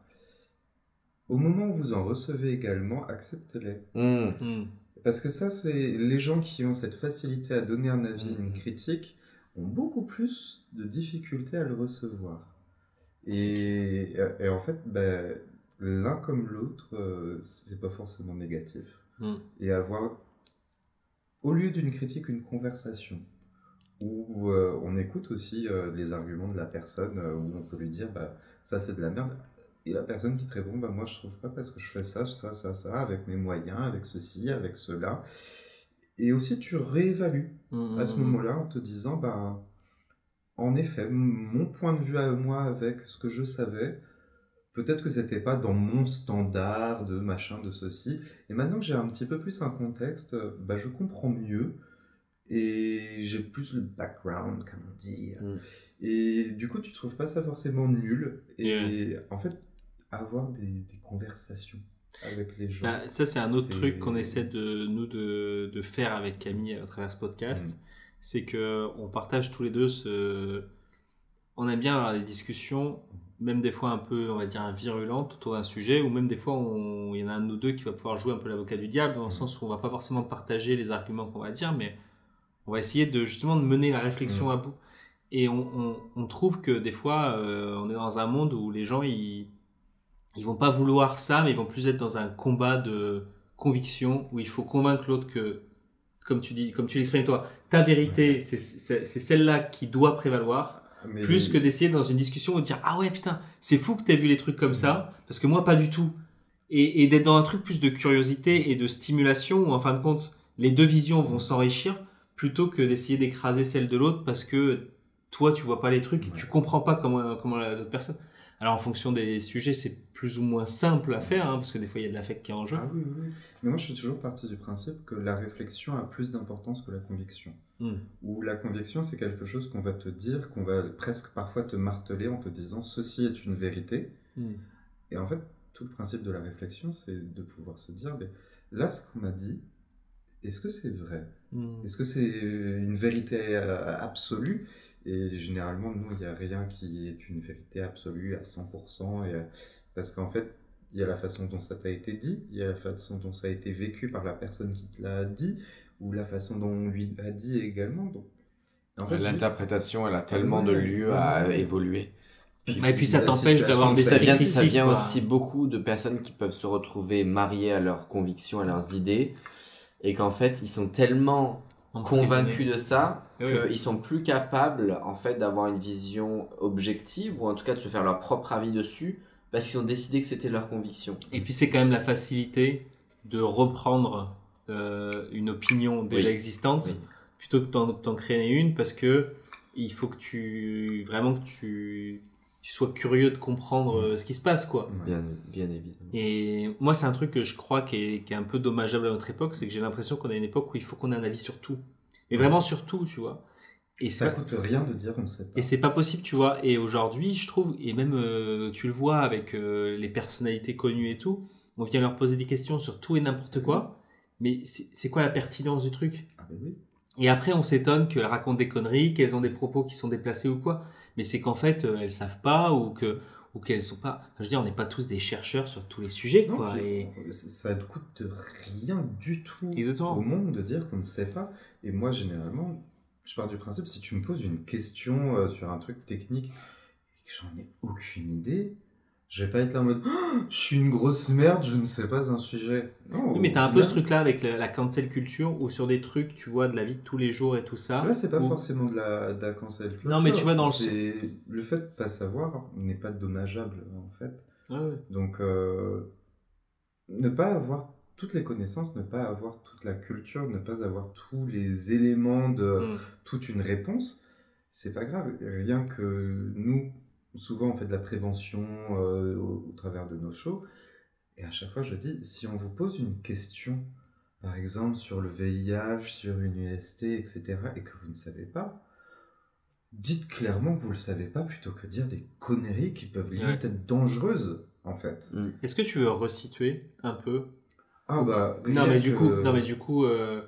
au moment où vous en recevez également, acceptez-les. Mm. Hmm. Parce que ça, c'est les gens qui ont cette facilité à donner un avis, Mhm. une critique, ont beaucoup plus de difficultés à le recevoir. Et, et en fait, ben, l'un comme l'autre, euh, c'est pas forcément négatif. Hmm. Et avoir, au lieu d'une critique, une conversation où euh, on écoute aussi euh, les arguments de la personne, euh, où on peut lui dire bah, ça c'est de la merde. Et la personne qui te répond bah, moi je trouve pas parce que je fais ça, ça, ça, ça, avec mes moyens, avec ceci, avec cela. Et aussi tu réévalues Hmm, à ce hmm, moment-là en te disant bah, en effet, mon point de vue à moi avec ce que je savais, peut-être que c'était pas dans mon standard de machin, de ceci. Et maintenant que j'ai un petit peu plus un contexte, bah, je comprends mieux et j'ai plus le background, comme on dit. Mm. Et du coup, tu trouves pas ça forcément nul. Et en fait, avoir des, des conversations avec les gens. Bah, ça, c'est un autre truc qu'on essaie de nous de, de faire avec Camille à travers ce podcast. Mm. C'est que on partage tous les deux ce. On aime bien avoir des discussions, même des fois un peu, on va dire, virulentes autour d'un sujet, ou même des fois, on- il y en a un de nous deux qui va pouvoir jouer un peu l'avocat du diable, dans le Mm. sens où on va pas forcément partager les arguments qu'on va dire, mais on va essayer de justement de mener la réflexion Mm. à bout. Et on, on- on trouve que des fois, euh, on est dans un monde où les gens, ils, ils vont pas vouloir ça, mais ils vont plus être dans un combat de conviction où il faut convaincre l'autre que, comme tu dis, comme tu l'exprimes toi, ta vérité, c'est celle-là qui doit prévaloir, Mais- plus que d'essayer dans une discussion de dire ah ouais putain, c'est fou que t'aies vu les trucs comme ça, parce que moi pas du tout, et, et d'être dans un truc plus de curiosité et de stimulation où en fin de compte les deux visions vont s'enrichir plutôt que d'essayer d'écraser celle de l'autre parce que toi tu vois pas les trucs, et Ouais. tu comprends pas comment comment la- l'autre personne. Alors en fonction des sujets, c'est plus ou moins simple à faire, hein, parce que des fois il y a de l'affect qui est en jeu. Ah oui, oui. Mais moi, je suis toujours parti du principe que la réflexion a plus d'importance que la conviction. Hmm. Où la conviction, c'est quelque chose qu'on va te dire, qu'on va presque parfois te marteler en te disant ceci est une vérité. Hmm. Et en fait, tout le principe de la réflexion, c'est de pouvoir se dire, ben, là, ce qu'on m'a dit, est-ce que c'est vrai? Hmm. Est-ce que c'est une vérité euh, absolue? Et généralement, nous, il n'y a rien qui est une vérité absolue à 100%, et, euh, parce qu'en fait, il y a la façon dont ça t'a été dit, il y a la façon dont ça a été vécu par la personne qui te l'a dit, ou la façon dont on lui a dit également. Donc, en fait, juste- L'interprétation, elle a tellement de lieux à évoluer. Et puis ça t'empêche d'avoir des ça vient, ça vient aussi beaucoup de personnes qui peuvent se retrouver mariées à leurs convictions, à leurs idées, et qu'en fait, ils sont tellement convaincus de ça Oui. qu'ils sont plus capables en fait d'avoir une vision objective ou en tout cas de se faire leur propre avis dessus parce qu'ils ont décidé que c'était leur conviction. Et puis c'est quand même la facilité de reprendre euh, une opinion déjà Oui. existante plutôt que d'en, d'en créer une parce que il faut que tu vraiment que tu, tu sois curieux de comprendre euh, ce qui se passe quoi. Bien, bien évidemment. Et moi c'est un truc que je crois qui est, qui est un peu dommageable à notre époque, c'est que j'ai l'impression qu'on a une époque où il faut qu'on ait un avis sur tout. Et vraiment sur tout, tu vois. Et Ça pas- coûte rien de dire on ne sait pas. et c'est pas possible, tu vois. Et aujourd'hui, je trouve, et même euh, tu le vois avec euh, les personnalités connues et tout, on vient leur poser des questions sur tout et n'importe quoi. Mais c'est c'est quoi la pertinence du truc? Ah, ben oui. Et après, on s'étonne qu'elles racontent des conneries, qu'elles ont des propos qui sont déplacés ou quoi. Mais c'est qu'en fait, euh, elles savent pas ou que ou qu'elles sont pas. Enfin, je veux dire, on n'est pas tous des chercheurs sur tous les sujets, Non, quoi. puis, Et... Ça ne coûte rien du tout Exactement. au monde de dire qu'on ne sait pas. Et moi, généralement, je pars du principe, si tu me poses une question euh, sur un truc technique et que j'en ai aucune idée, je vais pas être là en mode Oh, je suis une grosse merde, je ne sais pas un sujet. Non, Oui, mais t'as un peu ce truc-là avec la, la cancel culture ou sur des trucs, tu vois, de la vie de tous les jours et tout ça. Là, c'est pas où- forcément de la, de la cancel culture. Non, mais tu vois, dans le- le fait de pas savoir n'est pas dommageable en fait. Ouais, ouais. Donc, euh, ne pas avoir toutes les connaissances, ne pas avoir toute la culture, ne pas avoir tous les éléments de Mm. toute une réponse, c'est pas grave. Rien que nous, souvent, on fait de la prévention euh, au, au travers de nos shows. Et à chaque fois, je dis, si on vous pose une question, par exemple sur le VIH, sur une UST, etc., et que vous ne savez pas, dites clairement que vous le savez pas plutôt que dire des conneries qui peuvent limite être dangereuses, en fait. Est-ce que tu veux resituer un peu? Ah bah, Non mais du que- coup, non mais du coup, euh,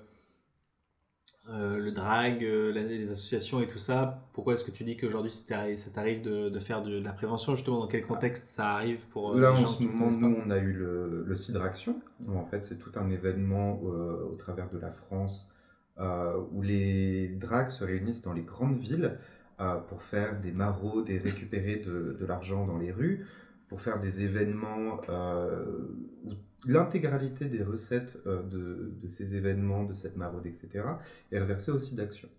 euh, le drag, euh, les associations et tout ça. Pourquoi est-ce que tu dis qu'aujourd'hui ça t'arrive de, de faire de, la prévention justement Dans quel contexte ça arrive pour euh, Là, les en ce moment, nous, on a eu le, le en fait, c'est tout un événement au travers de la France où les drags se réunissent dans les grandes villes pour faire des maraudes et récupérer de, de l'argent dans les rues, pour faire des événements où l'intégralité des recettes euh, de, ces événements, de cette maraude, etc., est reversée aussi d'action.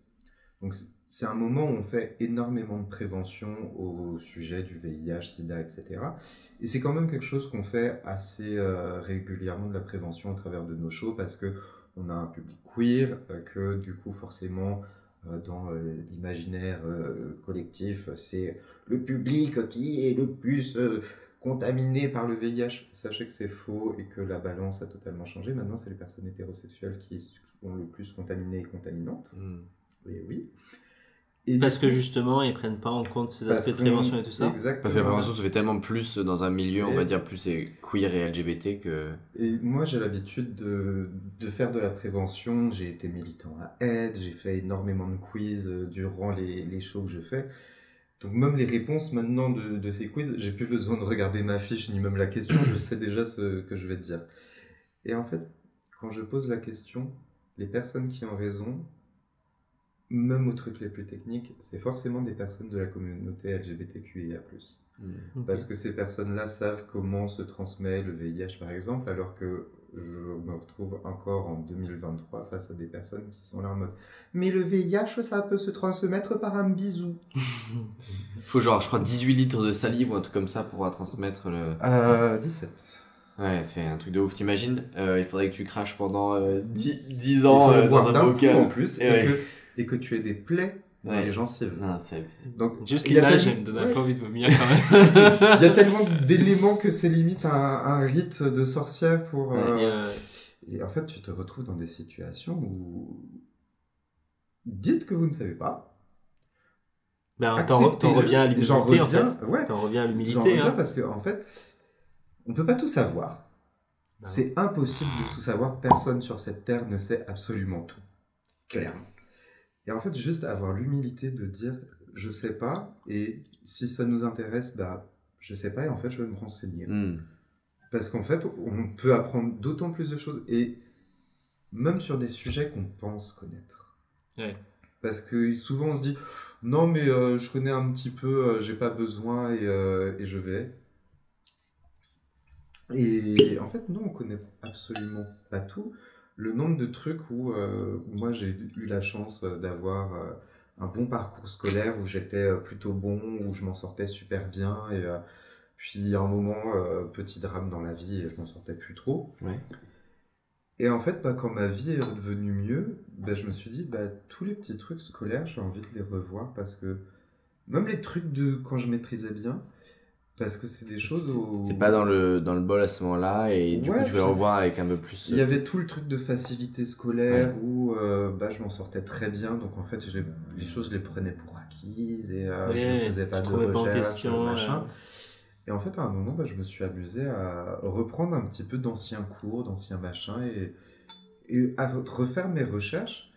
Donc, c'est- un moment où on fait énormément de prévention au sujet du VIH, SIDA, etc. Et c'est quand même quelque chose qu'on fait assez euh, régulièrement de la prévention à travers de nos shows parce que on a un public queer, euh, que du coup forcément dans l'imaginaire collectif, c'est le public qui est le plus contaminé par le VIH. Sachez que c'est faux et que la balance a totalement changé. Maintenant, c'est les personnes hétérosexuelles qui sont le plus contaminées et contaminantes. Mm. Oui, oui. Et Parce que coup, justement ils prennent pas en compte ces aspects de prévention et tout ça. Exactement. Parce que la prévention se fait tellement plus dans un milieu, on Et- va dire, plus queer et LGBT que. Et moi, j'ai l'habitude de, de faire de la prévention. J'ai été militant à Aide, j'ai fait énormément de quiz euh, durant les, les shows que je fais. Donc, même les réponses maintenant de, de ces quiz, j'ai plus besoin de regarder ma fiche ni même la question, je sais déjà ce que je vais te dire. Et en fait, quand je pose la question, les personnes qui ont raison, même aux trucs les plus techniques, c'est forcément des personnes de la communauté LGBTQIA. Mm. Ok. Parce que ces personnes-là savent comment se transmet le VIH, par exemple, alors que je me retrouve encore en 2023 face à des personnes qui sont là en mode Mais le VIH, ça peut se transmettre par un bisou. (laughs) Faut genre, je crois, 18 litres de salive ou un truc comme ça pour transmettre le. Euh, 17. Ouais, c'est un truc de ouf. T'imagines Euh, Il faudrait que tu craches pendant euh, 10, 10 Il ans euh, dans un bocal. en plus, Et et, ouais. que, et que tu aies des plaies dans Ouais. les gencives. Non. Donc, Juste l'image, elle me donne un ouais. peu envie de vomir quand (laughs) même. Il y a tellement d'éléments que c'est limite un, un rite de sorcière pour. Ouais, euh, Et, euh, Et en fait, tu te retrouves dans des situations où. Dites que vous ne savez pas. ben, t'en, reviens à J'en l'humilité en reviens, fait. ouais, T'en reviens à J'en l'humilité. reviens hein. parce que, en fait, On peut pas tout savoir. C'est impossible de tout savoir. Personne sur cette terre ne sait absolument tout. Clairement. Et en fait, juste avoir l'humilité de dire je sais pas, et si ça nous intéresse, bah je sais pas, et en fait, je vais me renseigner. Hmm. Parce qu'en fait, on peut apprendre d'autant plus de choses, et même sur des sujets qu'on pense connaître. Ouais. Parce que souvent on se dit non mais euh, je connais un petit peu, euh, j'ai pas besoin et, euh, et je vais. Et en fait non, on connaît absolument pas tout. Le nombre de trucs où euh, moi j'ai eu la chance euh, d'avoir euh, un bon parcours scolaire où j'étais plutôt bon, où je m'en sortais super bien et euh, puis à un moment petit drame dans la vie et je m'en sortais plus trop. Ouais. Et en fait, bah, quand ma vie est redevenue mieux, bah, je me suis dit, bah, tous les petits trucs scolaires, j'ai envie de les revoir parce que même les trucs de quand je maîtrisais bien, parce que c'est des choses où... T'es pas dans le, dans le bol à ce moment-là et du Ouais, coup tu veux le revoir avec un peu plus. Il y avait tout le truc de facilité scolaire où euh, bah, je m'en sortais très bien, donc en fait, je les, les choses, je les prenais pour acquises et euh, Ouais, je faisais pas de recherche, question, machin. ouais. Et en fait, à un moment, bah, je me suis amusé à reprendre un petit peu d'anciens cours, d'anciens machins, et, et à refaire mes recherches.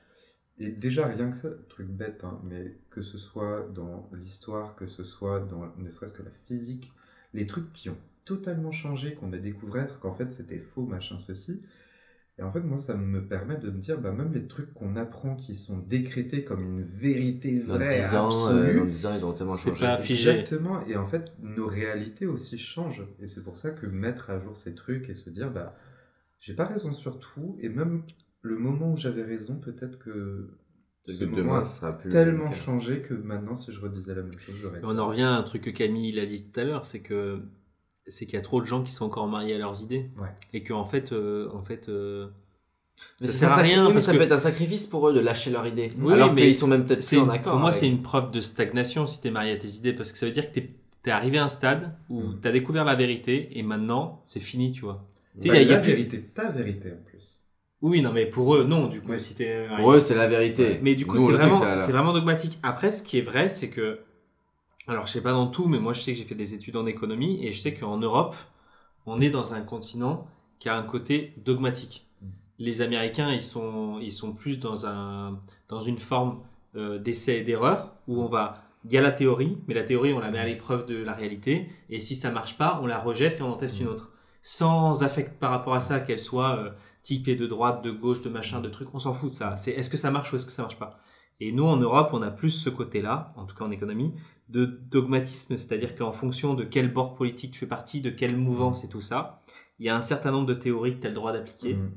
Et déjà, rien que ça, truc bête, hein, mais que ce soit dans l'histoire, que ce soit dans ne serait-ce que la physique, les trucs qui ont totalement changé, qu'on a découvert qu'en fait c'était faux, machin, ceci. Et en fait, moi, ça me permet de me dire, bah, même les trucs qu'on apprend qui sont décrétés comme une vérité Dans vraie, 10 ans, euh, absolue, dans 10 ans, ils ont tellement C'est changé. pas figé. Exactement. Et en fait, nos réalités aussi changent. Et c'est pour ça que mettre à jour ces trucs et se dire, bah, j'ai pas raison sur tout. Et même le moment où j'avais raison, peut-être que ce que moment demain, a ça plus. tellement changé que maintenant, si je redisais la même chose, j'aurais. On en revient à un truc que Camille il a dit tout à l'heure, c'est que c'est qu'il y a trop de gens qui sont encore mariés à leurs idées Ouais. et que en fait, euh, en fait, euh, ça sert à rien parce ça que peut être un sacrifice pour eux de lâcher leur idée. Oui, alors mais qu'ils sont même peut-être plus en accord. pour moi avec. c'est une preuve de stagnation si t'es marié à tes idées parce que ça veut dire que t'es es arrivé à un stade où Mm. t'as découvert la vérité et maintenant c'est fini, tu vois. Bah, y a- y a plus- vérité, ta vérité en plus. Oui, non, mais pour eux, non, du coup, Ouais. si t'es Pour eux, c'est la vérité. Mais du coup, vraiment, c'est vraiment dogmatique. Après, ce qui est vrai, c'est que, alors je sais pas dans tout, mais moi je sais que j'ai fait des études en économie et je sais qu'en Europe, on est dans un continent qui a un côté dogmatique. Mm. Les Américains, ils sont, ils sont plus dans un, dans une forme euh, d'essai et d'erreur où on va, il y a la théorie, mais la théorie on la met à l'épreuve de la réalité et si ça marche pas, on la rejette et on en teste Mm. une autre, sans affect par rapport à ça, qu'elle soit euh, typée de droite, de gauche, de machin, de trucs, on s'en fout de ça. C'est est-ce que ça marche ou est-ce que ça marche pas? Et nous, en Europe, on a plus ce côté-là, en tout cas en économie, de dogmatisme, c'est-à-dire qu'en fonction de quel bord politique tu fais partie, de quelle mouvance et tout ça, il y a un certain nombre de théories que tu as le droit d'appliquer, Mm.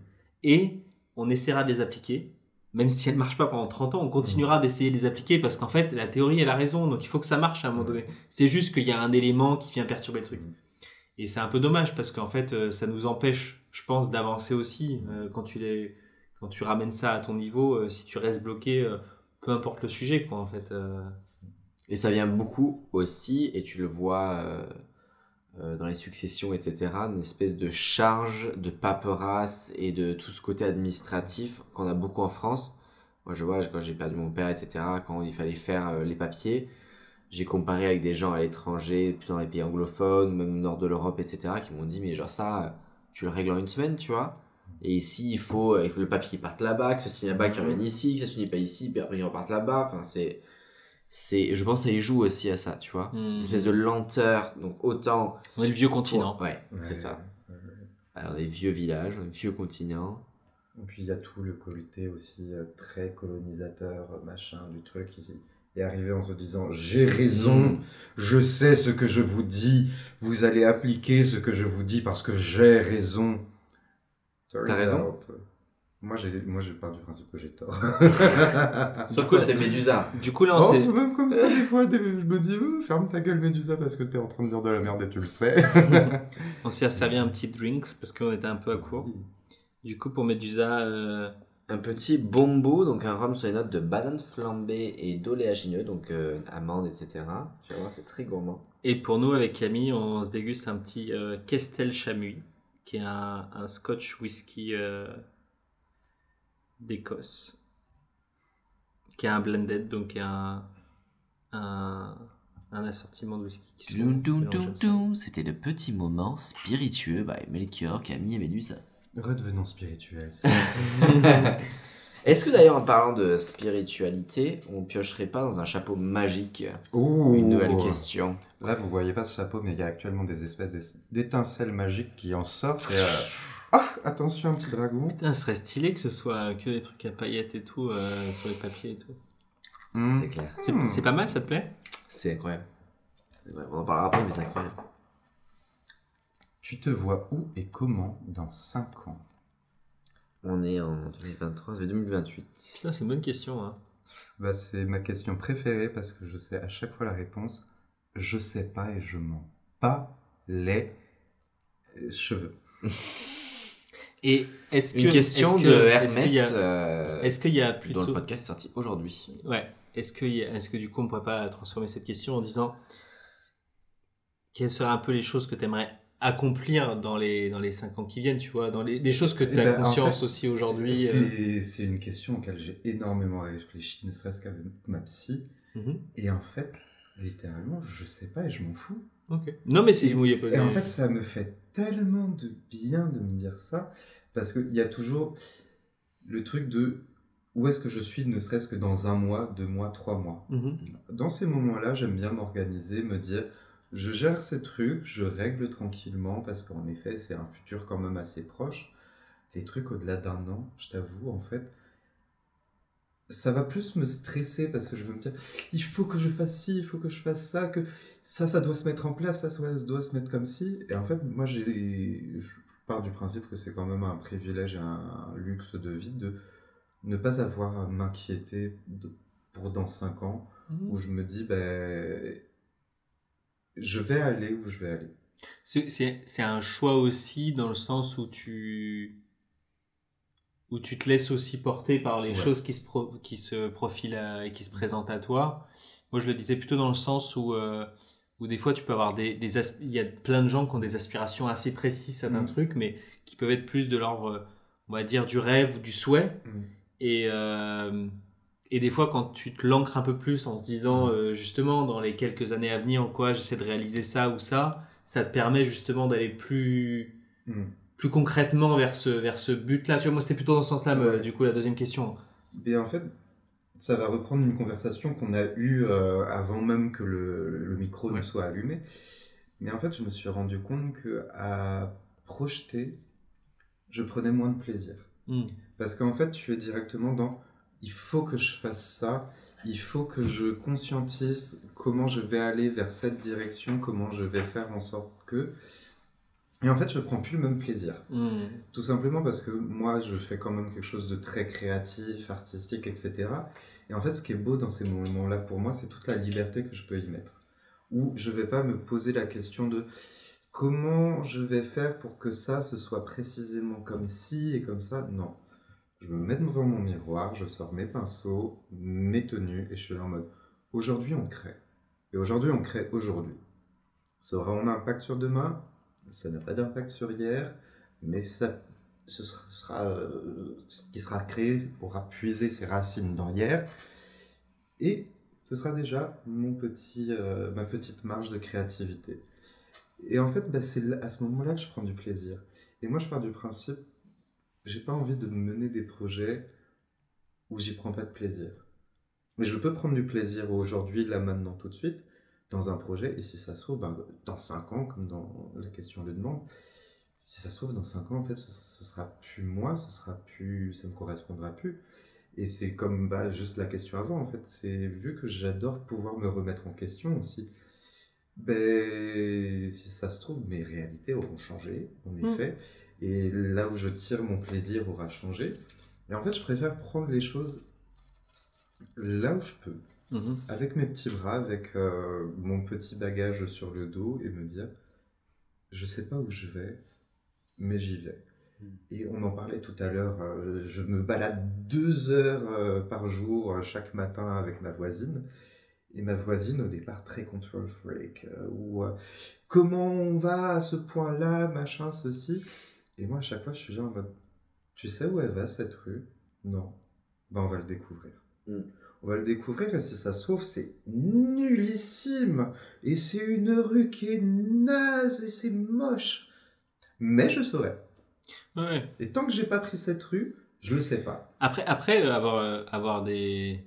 et on essaiera de les appliquer, même si elles ne marchent pas pendant 30 ans, on continuera d'essayer de les appliquer, parce qu'en fait, la théorie, elle a raison, donc il faut que ça marche à un moment donné. C'est juste qu'il y a un élément qui vient perturber le truc. Et c'est un peu dommage, parce qu'en fait, euh, ça nous empêche, je pense, d'avancer aussi, euh, quand tu les... Quand tu ramènes ça à ton niveau, euh, si tu restes bloqué, euh, peu importe le sujet, quoi, en fait. Et ça vient beaucoup aussi, et tu le vois dans les successions, etc., une espèce de charge de paperasse et de tout ce côté administratif qu'on a beaucoup en France. Moi, je vois, quand j'ai perdu mon père, etc., quand il fallait faire les papiers, j'ai comparé avec des gens à l'étranger, plus dans les pays anglophones, même au nord de l'Europe, etc., qui m'ont dit, mais genre ça, tu le règles en une semaine, tu vois. Et ici, il faut, euh, il faut le papier qui parte là-bas, que ce signe là-bas, qui revienne ici, que ça signe pas ici, puis après il reparte là-bas. Enfin, c'est, c'est, je pense, que ça y joue aussi à ça, tu vois. Mhm. Cette espèce de lenteur. Donc autant. On est le vieux continent. Ouais, c'est Ouais, ça. ouais. Alors des vieux villages, un vieux continent. Et puis il y a tout le côté aussi euh, très colonisateur, euh, machin, du truc qui est arrivé en se disant j'ai raison, Mm. je sais ce que je vous dis, vous allez appliquer ce que je vous dis parce que j'ai raison. T'as raison. out, Moi j'ai moi je pars du principe que j'ai tort. (laughs) Sauf que t'es Médusa. Du coup, là, on Oh, s'est- même comme ça des fois, je me dis euh, ferme ta gueule Médusa parce que t'es en train de dire de la merde et tu le sais. (laughs) on s'est servi un petit drinks parce qu'on était un peu à court. Du coup, pour Medusa, euh, Un petit bombo, donc un rhum sur les notes de banane flambée et d'oléagineux, donc euh, amandes, etc. Tu vas voir, c'est très gourmand. et pour nous, avec Camille, on se déguste un petit euh, Kestel Chamuy, qui est un, un scotch whisky euh, d'Écosse, qui est un blended, donc un, un, un assortiment de whisky qui Doum, doum, mélangés doum, ensemble. doum. C'était le petit moment spiritueux by Melchior, Camille et Médusa. Redevenons spirituels. (laughs) Est-ce que d'ailleurs, en parlant de spiritualité, on piocherait pas dans un chapeau magique? Ouh. une nouvelle question Là, vous voyez pas ce chapeau, mais il y a actuellement des espèces d'étincelles magiques qui en sortent. et, euh, oh, (laughs) attention, un petit dragon. Putain, ce serait stylé que ce soit que des trucs à paillettes et tout euh, sur les papiers et tout. Hmm. C'est clair. C'est Hmm. c'est pas mal, ça te plaît? C'est incroyable. C'est vrai, On en parlera après, mais c'est incroyable. Tu te vois où et comment dans 5 ans? On est en 2023, ça fait 2028. Putain, c'est une bonne question. Hein. bah, C'est ma question préférée parce que je sais à chaque fois la réponse. Je sais pas et je mens. Pas les euh, cheveux. (laughs) Et est-ce que Une question est-ce que- de est-ce qu'il Hermès y a- euh, Est-ce qu'il y a dont plutôt le podcast est sorti aujourd'hui. Ouais. Est-ce que, est que du coup on pourrait pas transformer cette question en disant quelles seraient un peu les choses que tu aimerais accomplir dans les, dans les 5 ans qui viennent, tu vois, dans les, choses que Eh tu as ben, en conscience fait, aussi aujourd'hui euh, C'est c'est une question auquel j'ai énormément réfléchi, ne serait-ce qu'avec ma psy. mhm. Et en fait, littéralement, je sais pas et je m'en fous. Non, mais oui, il y pas- et en fait, ça me fait tellement de bien de me dire ça, parce qu'il y a toujours le truc de où est-ce que je suis, ne serait-ce que dans un mois, deux mois, trois mois. Mhm. Dans ces moments-là, j'aime bien m'organiser, me dire, je gère ces trucs, je règle tranquillement, parce qu'en effet, c'est un futur quand même assez proche. Les trucs au-delà d'un an, je t'avoue, en fait, ça va plus me stresser parce que je veux me dire, il faut que je fasse ci, il faut que je fasse ça, que ça, ça doit se mettre en place, ça, ça doit se mettre comme ci. Et en fait, moi, j'ai, je pars du principe que c'est quand même un privilège et un luxe de vie de ne pas avoir à m'inquiéter pour dans cinq ans Mhm. où je me dis, ben, je vais aller où je vais aller. C'est- un choix aussi dans le sens où tu où tu te laisses aussi porter par les Ouais. choses qui se, pro- qui se profilent à- et qui se présentent à toi. Moi, je le disais plutôt dans le sens où, euh, où des fois, tu peux avoir des... des Il y a plein de gens qui ont des aspirations assez précises à un truc, mais qui peuvent être plus de l'ordre, on va dire, du rêve ou du souhait. Mm. Et, euh, et des fois, quand tu te l'ancres un peu plus en se disant, euh, justement, dans les quelques années à venir, en quoi j'essaie de réaliser ça ou ça, ça te permet justement d'aller plus, Mm. plus concrètement vers ce, vers ce but-là. Tu vois, moi, c'était plutôt dans ce sens-là, Ouais. du coup, la deuxième question. Mais en fait, ça va reprendre une conversation qu'on a eue euh, avant même que le, le micro ne soit allumé. Mais en fait, je me suis rendu compte que à projeter, je prenais moins de plaisir. Hmm. Parce qu'en fait, tu es directement dans il faut que je fasse ça, il faut que je conscientise comment je vais aller vers cette direction, comment je vais faire en sorte que. Et en fait, je prends plus le même plaisir. Hmm. Tout simplement parce que moi, je fais quand même quelque chose de très créatif, artistique, etc. Et en fait, ce qui est beau dans ces moments-là, pour moi, c'est toute la liberté que je peux y mettre. Où je vais pas me poser la question de comment je vais faire pour que ça, ce soit précisément comme ci et comme ça. Non. Je me mets devant mon miroir, je sors mes pinceaux, mes tenues, et je suis là en mode, aujourd'hui, on crée. Et aujourd'hui, on crée aujourd'hui. Ça aura un impact sur demain, ça n'a pas d'impact sur hier, mais ça, ce sera, euh, qui sera créé aura puisé ses racines dans hier, et ce sera déjà mon petit, euh, ma petite marge de créativité. Et en fait, bah, c'est à ce moment-là que je prends du plaisir. Et moi, je pars du principe, j'ai pas envie de mener des projets où j'y prends pas de plaisir. Mais je peux prendre du plaisir aujourd'hui, là, maintenant, tout de suite, dans un projet, et si ça se trouve, ben, dans 5 ans, comme dans la question le demande, si ça se trouve, dans 5 ans, en fait, ce, ce sera plus moi, ce sera plus, ça me correspondra plus. Et c'est comme bah, juste la question avant, en fait. C'est vu que j'adore pouvoir me remettre en question aussi. Ben, si ça se trouve, mes réalités auront changé, en Mm. effet. Et là où je tire mon plaisir aura changé. Et en fait, je préfère prendre les choses là où je peux, Mhm. avec mes petits bras, avec euh, mon petit bagage sur le dos, et me dire, je sais pas où je vais, mais j'y vais. Mm. Et on en parlait tout à l'heure, euh, je me balade deux heures euh, par jour chaque matin avec ma voisine. Et ma voisine, au départ, très control freak, ou euh, comment on va à ce point-là, machin, ceci. Et moi, à chaque fois, je suis genre en mode, tu sais où elle va cette rue? Non. Ben, on va le découvrir. Mm. On va le découvrir et si ça se trouve, c'est nullissime. Et c'est une rue qui est naze et c'est moche. Mais je saurais. Ouais. Et tant que j'ai pas pris cette rue, je le sais pas. Après, après euh, avoir, euh, avoir des,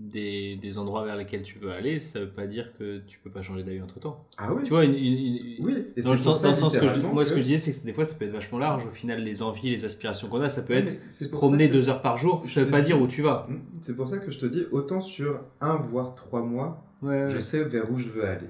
des, des endroits vers lesquels tu veux aller, ça veut pas dire que tu peux pas changer d'avis entre temps. Ah oui Tu vois, une, une- une- Oui, et dans le sens, ça, dans le sens que je, moi, ce que je disais, c'est que des fois, ça peut être vachement large. Au final, les envies, les aspirations qu'on a, ça peut être se promener que- deux heures par jour. je Ça veut pas dire où tu vas. Hmm, C'est pour ça que je te dis, autant sur un voire trois mois, Ouais, je sais vers où je veux aller.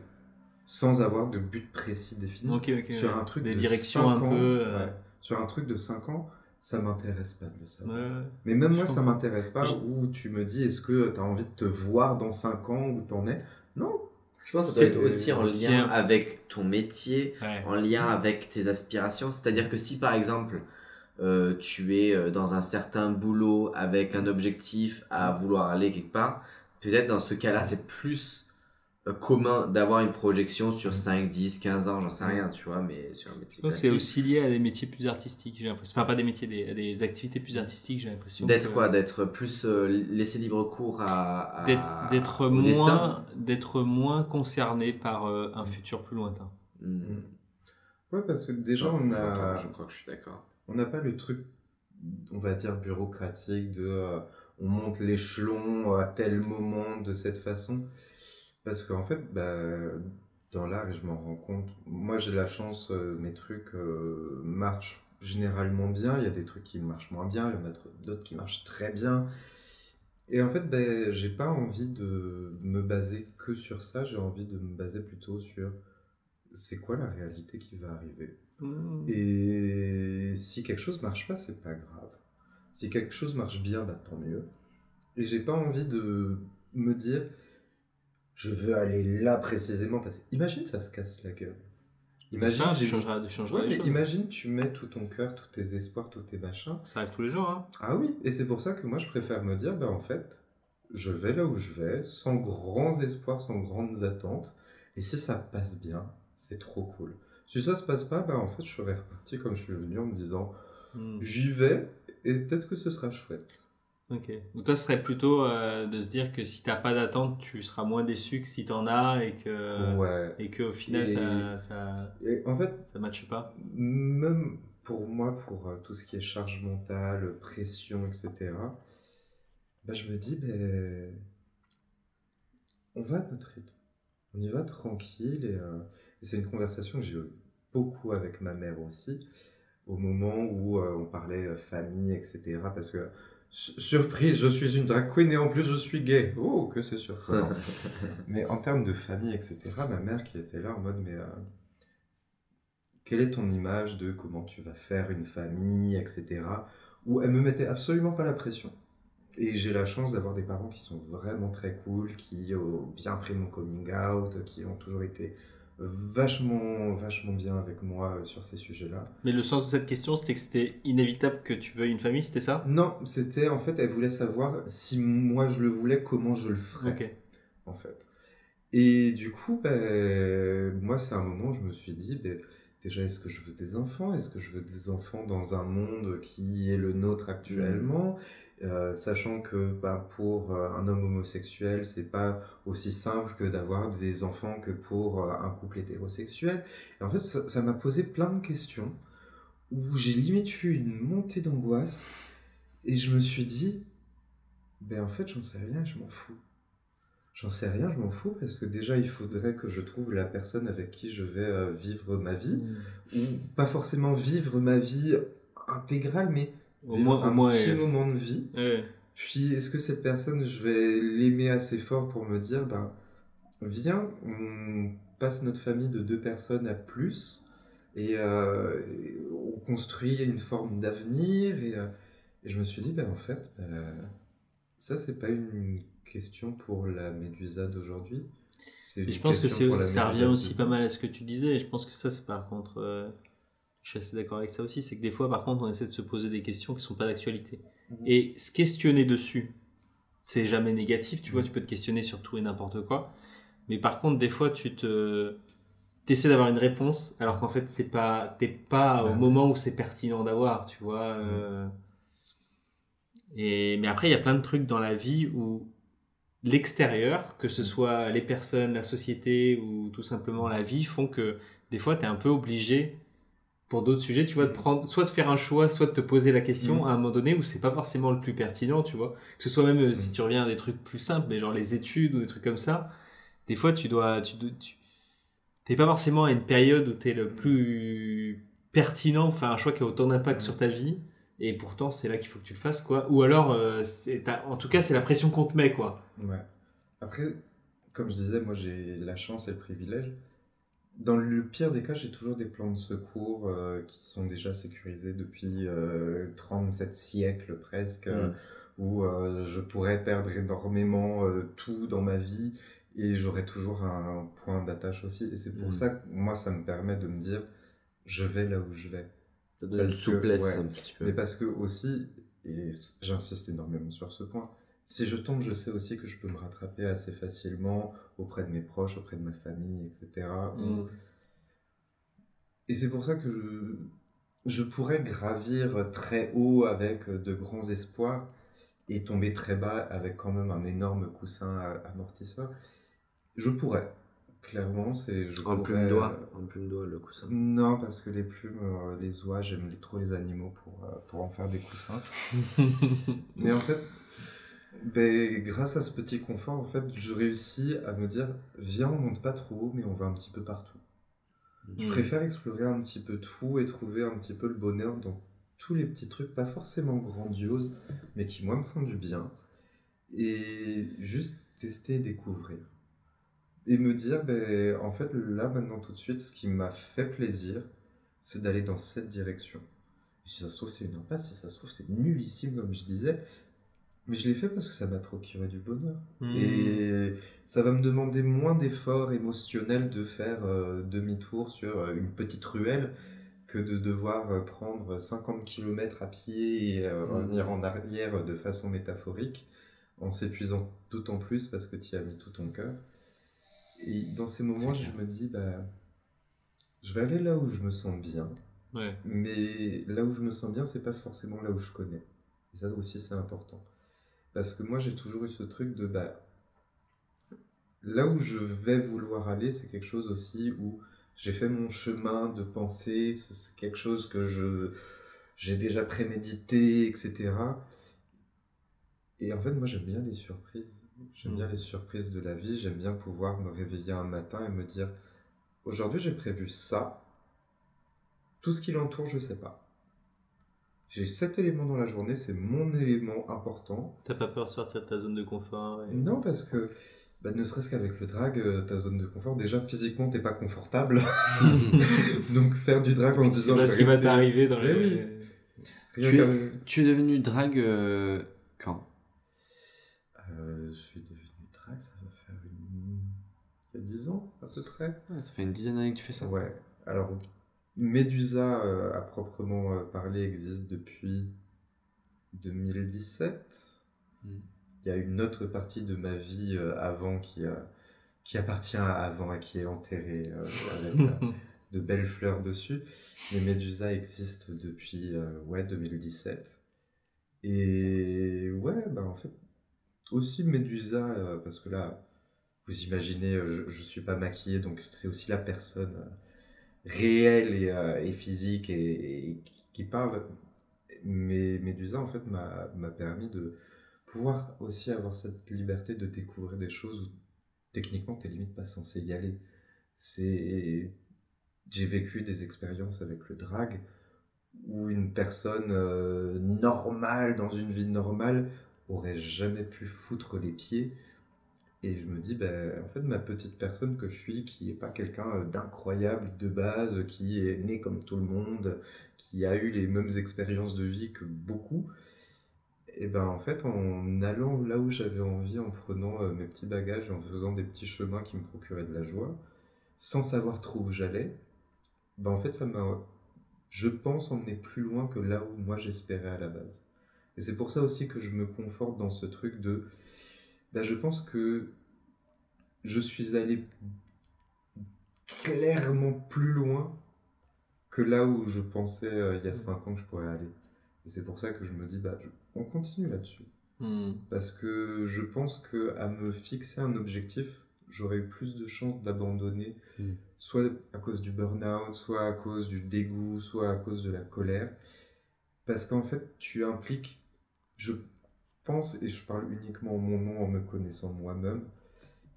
Sans avoir de but précis défini. Ok, ok. sur ouais. un truc des de directions cinq un peu. euh, sur un truc de 5 ans, ça m'intéresse pas de le savoir. ouais. Mais même Je moi, ça m'intéresse pas Je- où tu me dis est-ce que tu as envie de te voir dans 5 ans où t'en es? Non. Je pense que ça peut C'est- être aussi en lien avec ton métier, Ouais. en lien avec tes aspirations. C'est-à-dire que si par exemple euh, tu es euh, dans un certain boulot avec un objectif à vouloir aller quelque part, peut-être dans ce cas-là c'est plus euh, commun d'avoir une projection sur 5, 10, 15 ans, j'en sais rien, tu vois, mais sur un métier c'est aussi lié à des métiers plus artistiques, j'ai l'impression. Enfin, pas des métiers, des, à des activités plus artistiques, j'ai l'impression. D'être que- quoi D'être plus euh, laissé libre cours à. à- D'être moins, d'être moins concerné par euh, un futur plus lointain. Hmm. Ouais, parce que déjà, on a. Je crois que je suis d'accord. On n'a pas le truc, on va dire, bureaucratique de euh, on monte l'échelon à tel moment de cette façon. Parce qu'en fait, bah, dans l'art, et je m'en rends compte, moi j'ai la chance, euh, mes trucs euh, marchent généralement bien. Il y a des trucs qui marchent moins bien, il y en a d'autres qui marchent très bien. Et en fait, ben, j'ai pas envie de me baser que sur ça, j'ai envie de me baser plutôt sur c'est quoi la réalité qui va arriver. Mmh. Et si quelque chose marche pas, c'est pas grave. Si quelque chose marche bien, bah tant mieux. Et j'ai pas envie de me dire, je veux aller là précisément parce que imagine ça se casse la gueule. Imagine, tu changeras, tu changeras Ouais, les mais choses. imagine tu mets tout ton cœur, tous tes espoirs, tous tes machins. Ça arrive tous les jours. Hein. Ah oui, et c'est pour ça que moi je préfère me dire, bah en fait, je vais là où je vais, sans grands espoirs, sans grandes attentes. Et si ça passe bien, c'est trop cool. Si ça se passe pas, bah en fait, je serais reparti comme je suis venu en me disant, Hmm. j'y vais et peut-être que ce sera chouette. Ok. Donc toi, ce serait plutôt euh, de se dire que si t'as pas d'attente, tu seras moins déçu que si t'en as et que ouais. et que au final Et- ça ça Et en fait, ça matche pas. même pour moi, pour euh, tout ce qui est charge mentale, pression, etc., bah, je me dis, ben, on va à notre rythme. On y va tranquille. Et, euh, et c'est une conversation que j'ai eu beaucoup avec ma mère aussi, au moment où euh, on parlait famille, etc. Parce que, surprise, je suis une drag queen et en plus je suis gay. Oh, que c'est surprenant. (laughs) mais en termes de famille, etc., ma mère qui était là en mode, mais... euh, quelle est ton image de comment tu vas faire une famille, etc. Où elle me mettait absolument pas la pression. Et j'ai la chance d'avoir des parents qui sont vraiment très cool, qui ont bien pris mon coming out, qui ont toujours été vachement, vachement bien avec moi euh, sur ces sujets-là. Mais le sens de cette question, c'était que c'était inévitable que tu veuilles une famille, c'était ça? Non, c'était en fait, elle voulait savoir si moi je le voulais, comment je le ferais. En fait. Et du coup, ben, moi, c'est un moment où je me suis dit, ben, déjà, est-ce que je veux des enfants? Est-ce que je veux des enfants dans un monde qui est le nôtre actuellement? Euh, Sachant que ben, pour euh, un homme homosexuel, c'est pas aussi simple que d'avoir des enfants que pour euh, un couple hétérosexuel. Et en fait, ça m'a posé plein de questions où j'ai limite eu une montée d'angoisse et je me suis dit, ben en fait, j'en sais rien, je m'en fous. J'en sais rien, je m'en fous parce que déjà il faudrait que je trouve la personne avec qui je vais vivre ma vie ou pas forcément vivre ma vie intégrale mais Au moins, au un moins. petit euh, moment de vie. ouais. Puis est-ce que cette personne je vais l'aimer assez fort pour me dire ben viens on passe notre famille de deux personnes à plus et, euh, et on construit une forme d'avenir et, euh, et je me suis dit ben en fait ça c'est pas une question pour la Médusa d'aujourd'hui. Et je pense que ça revient aussi pas mal à ce que tu disais. Je pense que ça, c'est par contre. Je suis assez d'accord avec ça aussi. C'est que des fois, par contre, on essaie de se poser des questions qui sont pas d'actualité. Mhm. Et se questionner dessus, c'est jamais négatif. Tu vois, Mhm. tu peux te questionner sur tout et n'importe quoi. Mais par contre, des fois, tu te. T'essaies d'avoir une réponse alors qu'en fait c'est pas t'es pas au oui. moment où c'est pertinent d'avoir tu vois euh, Et, mais après, il y a plein de trucs dans la vie où l'extérieur, que ce soit les personnes, la société ou tout simplement la vie, font que des fois, tu es un peu obligé pour d'autres sujets, tu vois, de prendre, soit de faire un choix, soit de te poser la question Mm. à un moment donné où c'est pas forcément le plus pertinent, tu vois. Que ce soit même euh, si Mm. tu reviens à des trucs plus simples, mais genre les études ou des trucs comme ça, des fois tu dois, tu, tu t'es pas forcément à une période où t'es le plus pertinent, enfin un choix qui a autant d'impact Mm. sur ta vie, et pourtant c'est là qu'il faut que tu le fasses, quoi. Ou alors, euh, c'est- en tout cas, c'est la pression qu'on te met, quoi. Ouais. Après, comme je disais, moi j'ai la chance et le privilège. Dans le pire des cas, j'ai toujours des plans de secours euh, qui sont déjà sécurisés depuis euh, 37 siècles presque, Mm. où euh, je pourrais perdre énormément euh, tout dans ma vie et j'aurais toujours un point d'attache aussi. Et c'est pour Mm. ça que moi, ça me permet de me dire, je vais là où je vais. Parce que, souplesse ouais. un petit peu. Mais parce que aussi, et j'insiste énormément sur ce point, si je tombe, je sais aussi que je peux me rattraper assez facilement auprès de mes proches, auprès de ma famille, etc. Mm. Et c'est pour ça que je, je pourrais gravir très haut avec de grands espoirs et tomber très bas avec quand même un énorme coussin amortisseur. Je pourrais. Clairement, c'est. je Un pourrais, plume doigt, euh, un plume doigt le coussin. non, parce que les plumes, euh, les oies, j'aime trop les animaux pour, euh, pour en faire des coussins. (laughs) Mais en fait, ben, grâce à ce petit confort, en fait, je réussis à me dire, viens, on monte pas trop haut, mais on va un petit peu partout. Je Mm. préfère explorer un petit peu tout et trouver un petit peu le bonheur dans tous les petits trucs, pas forcément grandioses, mais qui, moi, me font du bien. Et juste tester et découvrir. Et me dire, ben, en fait, là, maintenant, tout de suite, ce qui m'a fait plaisir, c'est d'aller dans cette direction. Si ça se trouve, c'est une impasse, si ça se trouve, c'est nullissime, comme je disais. Mais je l'ai fait parce que ça m'a procuré du bonheur. Mm. Et ça va me demander moins d'efforts émotionnels de faire euh, demi-tour sur euh, une petite ruelle que de devoir euh, prendre 50 km à pied et euh, Mhm. revenir en arrière de façon métaphorique, en s'épuisant d'autant plus parce que tu y as mis tout ton cœur. Et dans ces moments, je me dis, bah, je vais aller là où je me sens bien. Ouais. Mais là où je me sens bien, c'est pas forcément là où je connais. Et ça aussi, c'est important. Parce que moi, j'ai toujours eu ce truc de bah, là où je vais vouloir aller, c'est quelque chose aussi où j'ai fait mon chemin de pensée, c'est quelque chose que je j'ai déjà prémédité, etc. Et en fait, moi, j'aime bien les surprises. J'aime Mm. bien les surprises de la vie. J'aime bien pouvoir me réveiller un matin et me dire aujourd'hui, j'ai prévu ça. Tout ce qui l'entoure, je sais pas. J'ai cet élément dans la journée, c'est mon élément important. T'as pas peur de sortir de ta zone de confort et- Non, parce que bah, ne serait-ce qu'avec le drag, euh, ta zone de confort, déjà physiquement, t'es pas confortable. (laughs) Donc faire du drag en se C'est disant pas je ce qui va t'arriver dans Mais les... oui. Tu es- qu'avec- Tu es devenu drague euh, quand? Euh, je suis devenu drag, ça va faire une... il y a 10 ans à peu près. Ouais, Ça fait une dizaine d'années que tu fais ça. Ouais, alors Médusa euh, à proprement euh, parler existe depuis 2017. Mm. Il y a une autre partie de ma vie euh, avant qui, euh, qui appartient à avant et qui est enterrée avec (laughs) de belles fleurs dessus. Mais Médusa existe depuis ouais, 2017. Et ouais, bah en fait, aussi Médusa, parce que là, vous imaginez, je, je suis pas maquillé, donc c'est aussi la personne réelle et, euh, et physique et, qui- parle. Mais Médusa, en fait, m'a permis de pouvoir aussi avoir cette liberté de découvrir des choses où techniquement, t'es limite pas censé y aller. J'ai vécu des expériences avec le drag où une personne euh, normale, dans une vie normale, aurait jamais pu foutre les pieds. Et je me dis, ben, en fait, ma petite personne que je suis, qui n'est pas quelqu'un euh, d'incroyable de base, qui est né comme tout le monde, qui a eu les mêmes expériences de vie que beaucoup, et ben en fait, en allant là où j'avais envie, en prenant euh, mes petits bagages, en faisant des petits chemins qui me procuraient de la joie, sans savoir trop où j'allais, ben en fait, ça m'a, je pense, emmené plus loin que là où moi j'espérais à la base. Et c'est pour ça aussi que je me conforte dans ce truc de, ben, je pense que je suis allé clairement plus loin que là où je pensais euh, il y a 5 ans que je pourrais aller. Et c'est pour ça que je me dis, bah, je, on continue là-dessus. Hmm. Parce que je pense que à me fixer un objectif, j'aurais eu plus de chances d'abandonner, Mm. soit à cause du burn-out, soit à cause du dégoût, soit à cause de la colère. Parce qu'en fait, tu impliques, je pense, et je parle uniquement en mon nom en me connaissant moi-même,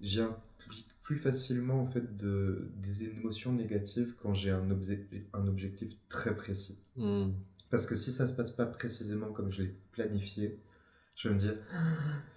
j'implique plus facilement en fait de, des émotions négatives quand j'ai un, obje- un objectif très précis. Hmm. Parce que si ça se passe pas précisément comme je l'ai planifié, je vais me dire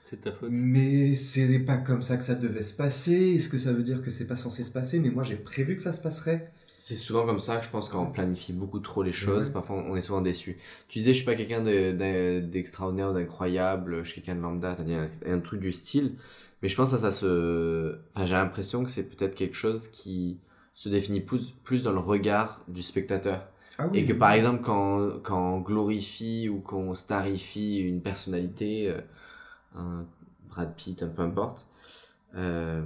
C'est ta faute. mais c'est pas comme ça que ça devait se passer. Est-ce que ça veut dire que c'est pas censé se passer? Mais moi j'ai prévu que ça se passerait. C'est souvent comme ça que je pense quand on planifie beaucoup trop les choses, parfois on est souvent déçu. Tu disais, je suis pas quelqu'un de- de- d'extraordinaire, d'incroyable, je suis quelqu'un de lambda, t'as dit un, un truc du style, mais je pense que ça se. Enfin, j'ai l'impression que c'est peut-être quelque chose qui se définit plus, plus dans le regard du spectateur. Ah Et que par exemple, quand, quand on glorifie ou qu'on starifie une personnalité, euh, un Brad Pitt, un peu importe, euh,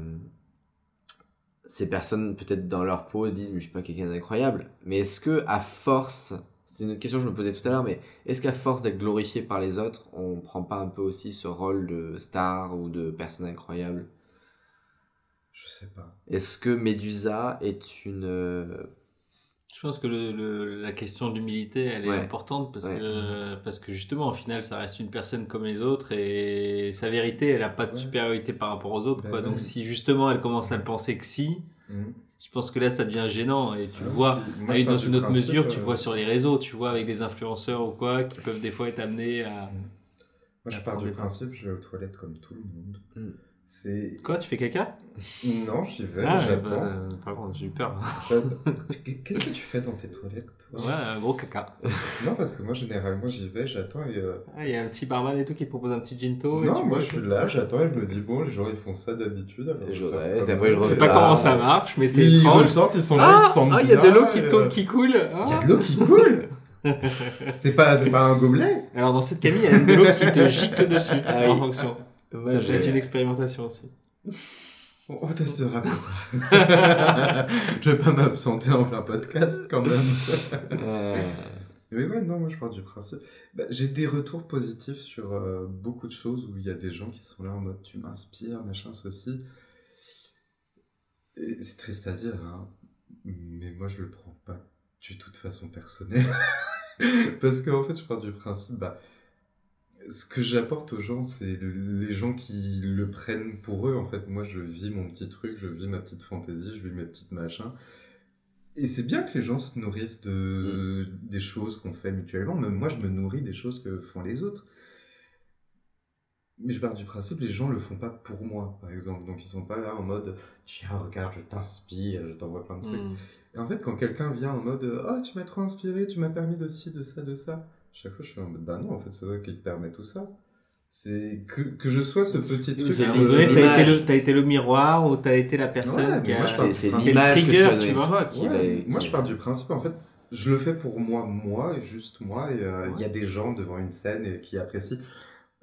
ces personnes, peut-être dans leur peau, disent Mais je suis pas quelqu'un d'incroyable. Mais est-ce que, à force, c'est une autre question que je me posais tout à l'heure, mais est-ce qu'à force d'être glorifié par les autres, on prend pas un peu aussi ce rôle de star ou de personne incroyable? Je sais pas. Est-ce que Medusa est une. Je pense que le, le- la question d'humilité, elle est Ouais. importante parce, Ouais. que, parce que justement, au final, ça reste une personne comme les autres et sa vérité, elle n'a pas de Ouais. supériorité par rapport aux autres. Bah quoi. Donc, si justement elle commence à le penser que si, Mhm. je pense que là, ça devient gênant et tu le Ah, vois. puis moi, dans une autre principe, mesure, tu euh, le vois sur les réseaux, tu vois, avec des influenceurs ou quoi, qui peuvent des fois être amenés à. Moi je pars du principe, je vais aux toilettes comme tout le monde. Mm. C'est. Quoi, tu fais caca? Non, j'y vais, Ah, j'attends. bah, par contre, j'ai eu peur. (laughs) Qu'est-ce que tu fais dans tes toilettes, toi? Ouais, un gros caca. (laughs) Non, parce que moi généralement j'y vais, j'attends et. euh, Ah, Il y a un petit barman et tout qui te propose un petit ginto. et Non, tu moi je suis là, j'attends et je me dis, bon, les gens ils font ça d'habitude. Je reste, après, je. Je sais pas Ah. comment ça marche, mais c'est Ils étrange. ressortent, ils sont là, ils Ah, se sentent ah, il y a de bien, l'eau qui, euh, qui coule. Ah. Il y a de l'eau qui coule (laughs) C'est pas, c'est pas un gobelet? Alors dans cette cabine, il y a de l'eau qui te gicle dessus Ah en fonction. Ouais, ça peut être j'ai- une expérimentation aussi. On on testera plus tard. (laughs) je vais pas m'absenter en plein podcast quand même. Euh, Mais ouais, non, moi je pars du principe. Bah, J'ai des retours positifs sur euh, beaucoup de choses où il y a des gens qui sont là en mode tu m'inspires, machin, ceci. Et C'est triste à dire, hein, mais moi je le prends pas du tout de façon personnelle. (laughs) Parce qu'en fait, je pars du principe, bah, ce que j'apporte aux gens, c'est le- les gens qui le prennent pour eux. En fait, moi je vis mon petit truc, je vis ma petite fantaisie, je vis mes petites machins. Et c'est bien que les gens se nourrissent de, des choses qu'on fait mutuellement. Même moi, je me nourris des choses que font les autres. Mais je pars du principe, les gens le font pas pour moi, par exemple. Donc ils sont pas là en mode tiens, regarde, je t'inspire, je t'envoie plein de trucs. Hmm. Et en fait, quand quelqu'un vient en mode oh, tu m'as trop inspiré, tu m'as permis de ci, de ça, de ça, chaque fois je suis en mode bah non, en fait, c'est toi qui te permet tout ça. C'est que, que je sois ce petit truc. c'est t'as été, le, t'as été le miroir ou t'as été la personne Ouais, qui a. c'est l'image que tu as tu vois. toi qui Ouais, va- moi, je pars du principe, en fait, je le fais pour moi, moi, et juste moi, et euh, il y a des gens devant une scène et qui apprécient.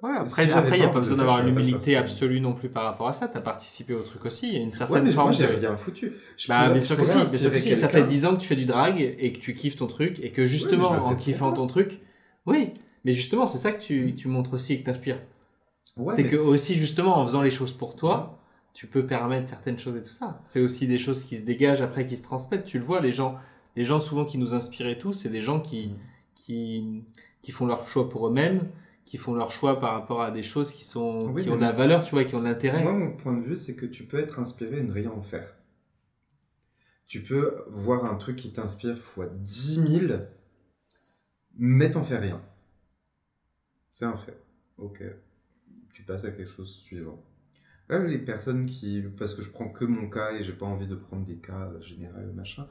Ouais, après, Si après, il n'y a pas besoin d'avoir faire, une je vais pas humilité faire ça. absolue non plus par rapport à ça. T'as participé au truc aussi. Il y a une Ouais, certaine mais forme moi, j'ai de- rien foutu. Je Bah, bien sûr que si, bien sûr que si. Ça fait quelqu'un. 10 ans que tu fais du drag et que tu kiffes ton truc et que justement, Ouais, en kiffant ton truc, oui, mais justement, c'est ça que tu, tu montres aussi et que t'inspires. Ouais, c'est mais- que aussi, justement, en faisant les choses pour toi, tu peux permettre certaines choses et tout ça. C'est aussi des choses qui se dégagent après, qui se transmettent. Tu le vois, les gens, les gens souvent qui nous inspirent et tout, c'est des gens qui, Mm. qui, qui font leur choix pour eux-mêmes, qui font leur choix par rapport à des choses qui, sont, Oui, qui ont de la valeur, tu vois, qui ont de l'intérêt. Moi, mon point de vue, c'est que tu peux être inspiré et ne rien en faire. Tu peux voir un truc qui t'inspire fois 10 000, mais t'en fais rien. C'est un fait. Ok. Tu passes à quelque chose suivant. Là, les personnes qui. Parce que je prends que mon cas et j'ai pas envie de prendre des cas euh, généraux, machin.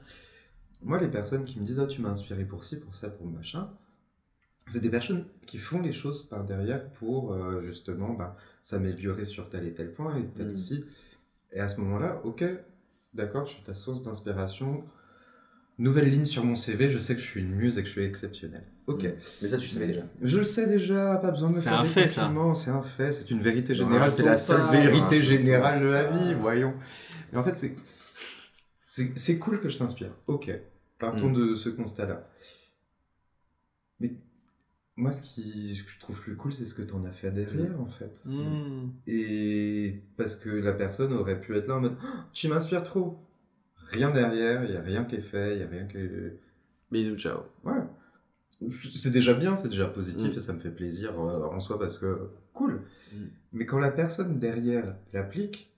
Moi, les personnes qui me disent Ah, tu m'as inspiré pour ci, pour ça, pour machin. C'est des personnes qui font les choses par derrière pour euh, justement bah, s'améliorer sur tel et tel point et tel Mm. ci. Et à ce moment-là, ok, d'accord, je suis ta source d'inspiration. Nouvelle ligne sur mon CV, je sais que je suis une muse et que je suis exceptionnel. Ok. Mm. Mais ça, tu savais déjà. Je le sais déjà, pas besoin de me C'est faire un des fait, compliments, c'est un fait, c'est une vérité générale, c'est la seule ça, vérité générale de la vie, voyons. Mais en fait, c'est c'est cool que je t'inspire. Ok, partons Mm. de ce constat-là. Mais moi, ce, qui, ce que je trouve plus cool, c'est ce que tu en as fait derrière, en fait. Et parce que la personne aurait pu être là en mode Oh, Tu m'inspires trop. Rien derrière, il n'y a rien qui est fait, il n'y a rien qui est. Bisous, ciao. Ouais. C'est déjà bien, c'est déjà positif Mm. et ça me fait plaisir euh, en soi parce que cool. Mm. Mais quand la personne derrière l'applique,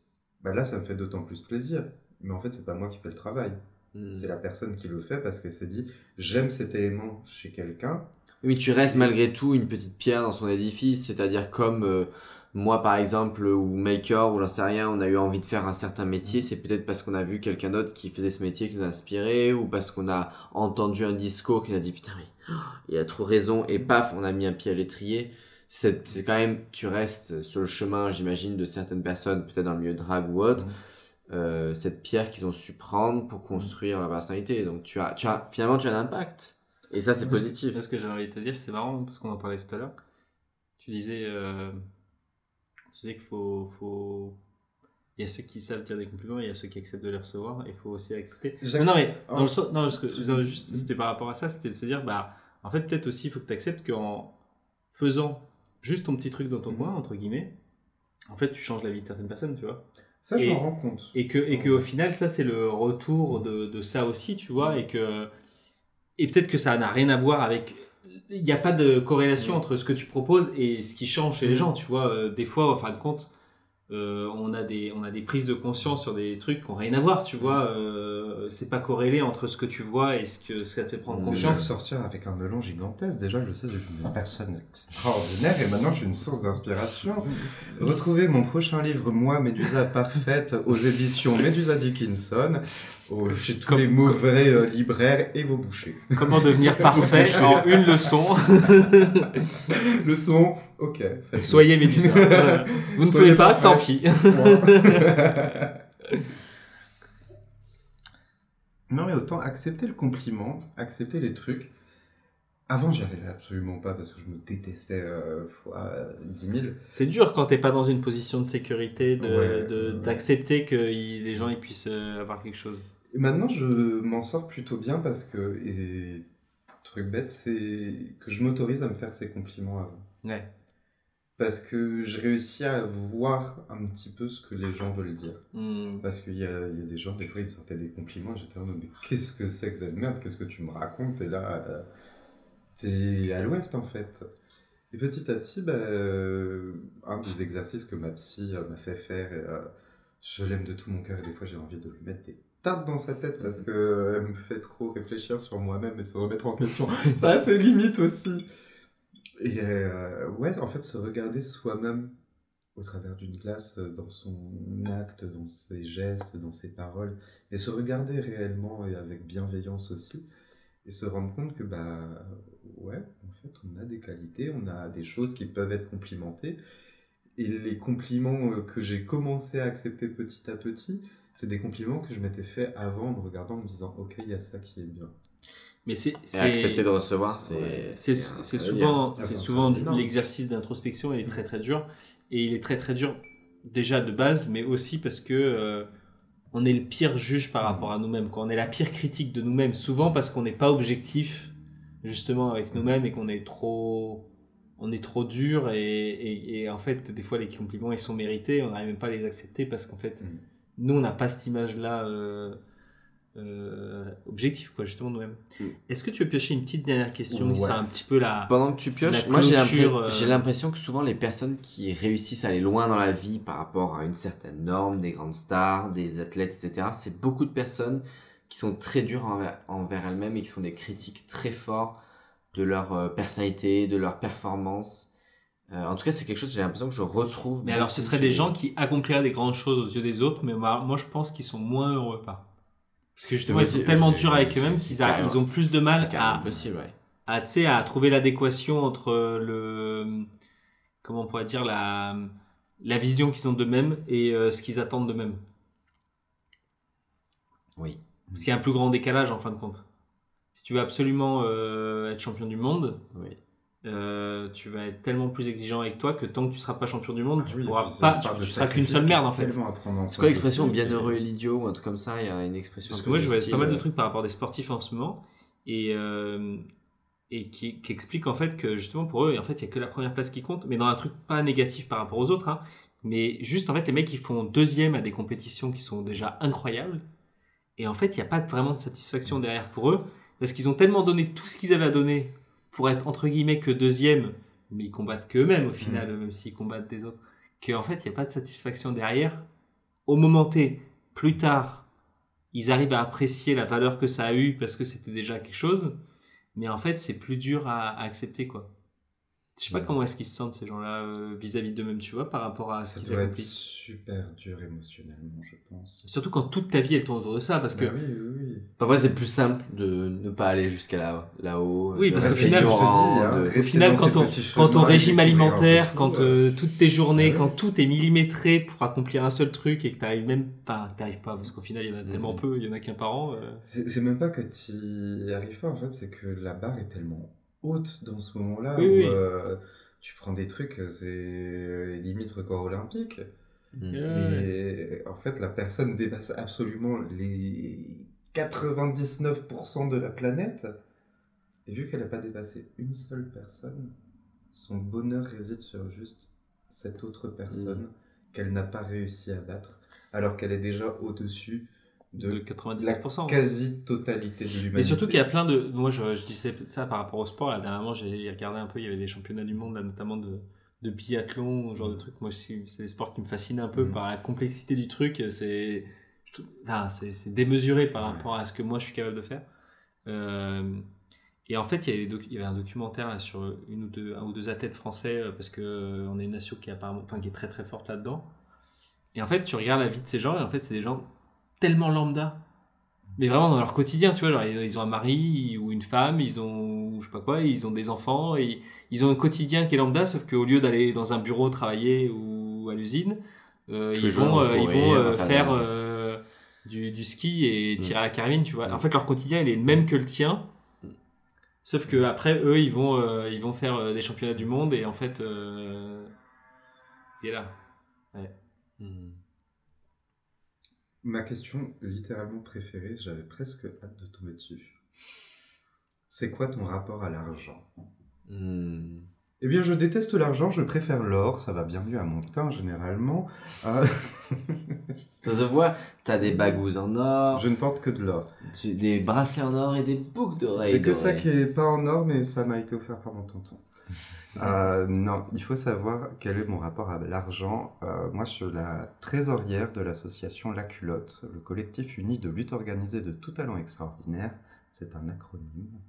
bah là ça me fait d'autant plus plaisir. Mais en fait, c'est pas moi qui fais le travail. Hmm. C'est la personne qui le fait parce qu'elle s'est dit j'aime cet élément chez quelqu'un. Oui, tu restes malgré tout une petite pierre dans son édifice, c'est-à-dire comme euh, moi par exemple, ou Maker, ou j'en sais rien, on a eu envie de faire un certain métier, c'est peut-être parce qu'on a vu quelqu'un d'autre qui faisait ce métier qui nous a inspiré, ou parce qu'on a entendu un discours qui nous a dit putain mais oh, il a trop raison, et paf, on a mis un pied à l'étrier. C'est quand même, tu restes sur le chemin, j'imagine, de certaines personnes, peut-être dans le milieu drag ou autre, Mhm. euh, cette pierre qu'ils ont su prendre pour construire leur personnalité. Donc tu as, tu as, finalement, tu as un impact. Et ça, c'est positif. Parce que j'ai envie de te dire, c'est marrant, parce qu'on en parlait tout à l'heure. Tu disais, euh, tu disais qu'il faut, faut... Il y a ceux qui savent dire des compliments, il y a ceux qui acceptent de les recevoir, et il faut aussi accepter. Non, non, mais dans le sens- non, parce que, juste, c'était par rapport à ça, c'était de se dire, bah, en fait, peut-être aussi, il faut que tu acceptes qu'en faisant juste ton petit truc dans ton Mhm. coin, entre guillemets, en fait, tu changes la vie de certaines personnes, tu vois. Ça, je m'en rends compte. Et que, et que au final, ça, c'est le retour de, de ça aussi, tu vois, et que. Et peut-être que ça n'a rien à voir avec. Il n'y a pas de corrélation entre ce que tu proposes et ce qui change chez les gens, tu vois. Euh, Des fois, en fin de compte, euh, on, a des, on a des prises de conscience sur des trucs qui n'ont rien à voir, tu vois. Euh, c'est pas corrélé entre ce que tu vois et ce que, ce que ça te fait prendre Je vais conscience. sortir avec un melon gigantesque. Déjà, je sais, je suis une personne extraordinaire et maintenant je suis une source d'inspiration. Retrouvez mon prochain livre, Moi, Médusa Parfaite, aux éditions Médusa Dickinson, chez tous Comme- les mauvais euh, libraires et vos bouchers. Comment devenir (laughs) parfait en une leçon (laughs) Le son, ok. Soyez Médusa. Voilà. (laughs) Vous ne Soyez pouvez pas, tant pis. non, mais autant accepter le compliment, accepter les trucs. Avant, j'y arrivais absolument pas parce que je me détestais euh, fois euh, 10 000. C'est dur quand t'es pas dans une position de sécurité de- Ouais, de- ouais. d'accepter que les gens ils puissent euh, avoir quelque chose. Et maintenant, je m'en sors plutôt bien parce que, et truc bête, c'est que je m'autorise à me faire ces compliments avant. Ouais. Parce que j'ai réussi à voir un petit peu ce que les gens veulent dire. Hmm. Parce qu'il y a, il y a des gens, des fois, ils me sortaient des compliments et j'étais en mode, mais qu'est-ce que c'est que cette merde? Qu'est-ce que tu me racontes? Et là, euh, t'es à l'ouest en fait. Et petit à petit, bah, euh, un des exercices que ma psy euh, m'a fait faire, euh, je l'aime de tout mon cœur et des fois j'ai envie de lui mettre des tartes dans sa tête parce qu'elle me fait trop réfléchir sur moi-même et se remettre en question. (laughs) Ça a ses limites aussi. Et euh, ouais, en fait, se regarder soi-même au travers d'une glace, euh, dans son acte, dans ses gestes, dans ses paroles, et se regarder réellement et avec bienveillance aussi, et se rendre compte que, bah, ouais, en fait, on a des qualités, on a des choses qui peuvent être complimentées, et les compliments euh, que j'ai commencé à accepter petit à petit, c'est des compliments que je m'étais fait avant en me regardant, en me disant, ok, il y a ça qui est bien. Mais c'est accepter de recevoir, c'est. c'est souvent Ah, c'est un souvent l'exercice d'introspection il est très très dur et il est très très dur déjà de base mais aussi parce que euh, on est le pire juge par rapport à nous-mêmes on est la pire critique de nous-mêmes souvent parce qu'on n'est pas objectif justement avec nous-mêmes et qu'on est trop on est trop dur et, et, et en fait des fois les compliments ils sont mérités on n'arrive même pas à les accepter parce qu'en fait Mm. Nous on n'a pas cette image là objectif quoi justement nous-mêmes Mm. est-ce que tu veux piocher une petite dernière question qui sera un petit peu la Pendant que tu pioches, moi j'ai clôture, l'impression euh, j'ai l'impression que souvent les personnes qui réussissent à aller loin dans la vie par rapport à une certaine norme, des grandes stars, des athlètes, etc., c'est beaucoup de personnes qui sont très dures envers, envers elles-mêmes et qui sont des critiques très forts de leur euh, personnalité, de leur performance. Euh, en tout cas, c'est quelque chose que j'ai l'impression que je retrouve. Mais alors, ce chez des gens qui accompliraient des grandes choses aux yeux des autres, mais moi, moi, je pense qu'ils sont moins heureux pas. Parce que justement, ils sont tellement durs avec eux-mêmes qu'ils a- carrément. ils ont plus de mal à, possible, ouais. à, à trouver l'adéquation entre le. Comment on pourrait dire la, la vision qu'ils ont d'eux-mêmes et euh, ce qu'ils attendent d'eux-mêmes. Oui. Parce qu'il y a un plus grand décalage en fin de compte. Si tu veux absolument euh, être champion du monde, Oui. Euh, tu vas être tellement plus exigeant avec toi que tant que tu seras pas champion du monde, Ah tu oui, pourras pas, tu, tu seras qu'une seule merde en fait. C'est quoi l'expression bienheureux et- l'idiot ou un truc comme ça? Il y a une expression. Parce que moi, je vois pas mal de euh, trucs par rapport à des sportifs en ce moment. Et euh, et qui, qui explique en fait que justement pour eux, en fait, il y a que la première place qui compte, mais dans un truc pas négatif par rapport aux autres, hein, mais juste en fait, les mecs ils font deuxième à des compétitions qui sont déjà incroyables, et en fait, il n'y a pas vraiment de satisfaction derrière pour eux, parce qu'ils ont tellement donné tout ce qu'ils avaient à donner pour être entre guillemets que deuxième, mais ils combattent qu'eux-mêmes au final, même s'ils combattent des autres, qu'en fait, il n'y a pas de satisfaction derrière. Au moment T, plus tard, ils arrivent à apprécier la valeur que ça a eu parce que c'était déjà quelque chose, mais en fait, c'est plus dur à, à accepter, quoi. Je sais pas comment est-ce qu'ils se sentent, ces gens-là, euh, vis-à-vis d'eux-mêmes, tu vois, par rapport à ce Ça qu'ils être accomplissent. super dur émotionnellement, je pense. Surtout quand toute ta vie, elle tourne autour de ça, parce que Bah oui, oui, oui. Parfois, c'est plus simple de ne pas aller jusqu'à là- là-haut. Oui, de parce qu'au final, je te dis, hein, de- Au final, quand on, quand ton régime alimentaire, tout, quand euh, euh, toutes tes journées, Ouais. quand tout est millimétré pour accomplir un seul truc et que t'arrives même pas, t'arrives pas, parce qu'au final, il y en a tellement peu, il y en a qu'un par an. euh. C'est c'est même pas que tu y arrives pas, en fait, c'est que la barre est tellement haute dans ce moment-là Oui, où oui. euh, tu prends des trucs, euh, c'est limite record olympique. Mm. Et en fait, la personne dépasse absolument les 99% de la planète. Et vu qu'elle n'a pas dépassé une seule personne, son bonheur réside sur juste cette autre personne qu'elle n'a pas réussi à battre, alors qu'elle est déjà au-dessus de de 99%. la quasi-totalité de l'humanité. Mais surtout qu'il y a plein de. Moi, je, je disais ça par rapport au sport. Là, dernièrement, j'ai regardé un peu, il y avait des championnats du monde, là, notamment de, de biathlon, ce genre de trucs. Moi, c'est des sports qui me fascinent un peu Mhm. par la complexité du truc. C'est enfin, démesuré par Ouais. rapport à ce que moi, je suis capable de faire. Euh, et en fait, il y, avait des doc- il y avait un documentaire là, sur une ou deux, un ou deux athlètes français, euh, parce qu'on est une nation qui apparemment, enfin, qui est très très forte là-dedans. Et en fait, tu regardes la vie de ces gens, et en fait, c'est des gens tellement lambda. Mais vraiment dans leur quotidien, tu vois, genre, ils ont un mari ou une femme, ils ont, je sais pas quoi, ils ont des enfants, et ils ont un quotidien qui est lambda, sauf qu'au lieu d'aller dans un bureau travailler ou à l'usine, euh, ils vont, euh, ils vont euh, faire euh, du, du ski et Mm. tirer à la carabine, tu vois. Mm. En fait, leur quotidien, il est le même que le tien. Mm. Sauf que après eux, ils vont, euh, ils vont faire euh, des championnats du monde et en fait, euh, c'est là. Mm. Ma question littéralement préférée, j'avais presque hâte de tomber dessus. C'est quoi ton rapport à l'argent? Mm. Eh bien, je déteste l'argent, je préfère l'or, ça va bien mieux à mon teint généralement. Euh, Ça se voit, t'as des bagouses en or, je ne porte que de l'or. des bracelets en or et des boucles d'oreilles. J'ai que ça qui est pas en or, mais ça m'a été offert par mon tonton. Euh, non, il faut savoir quel est mon rapport à l'argent. Euh, moi, je suis la trésorière de l'association La Culotte, le collectif uni de lutte organisée de tout talent extraordinaire. C'est un acronyme.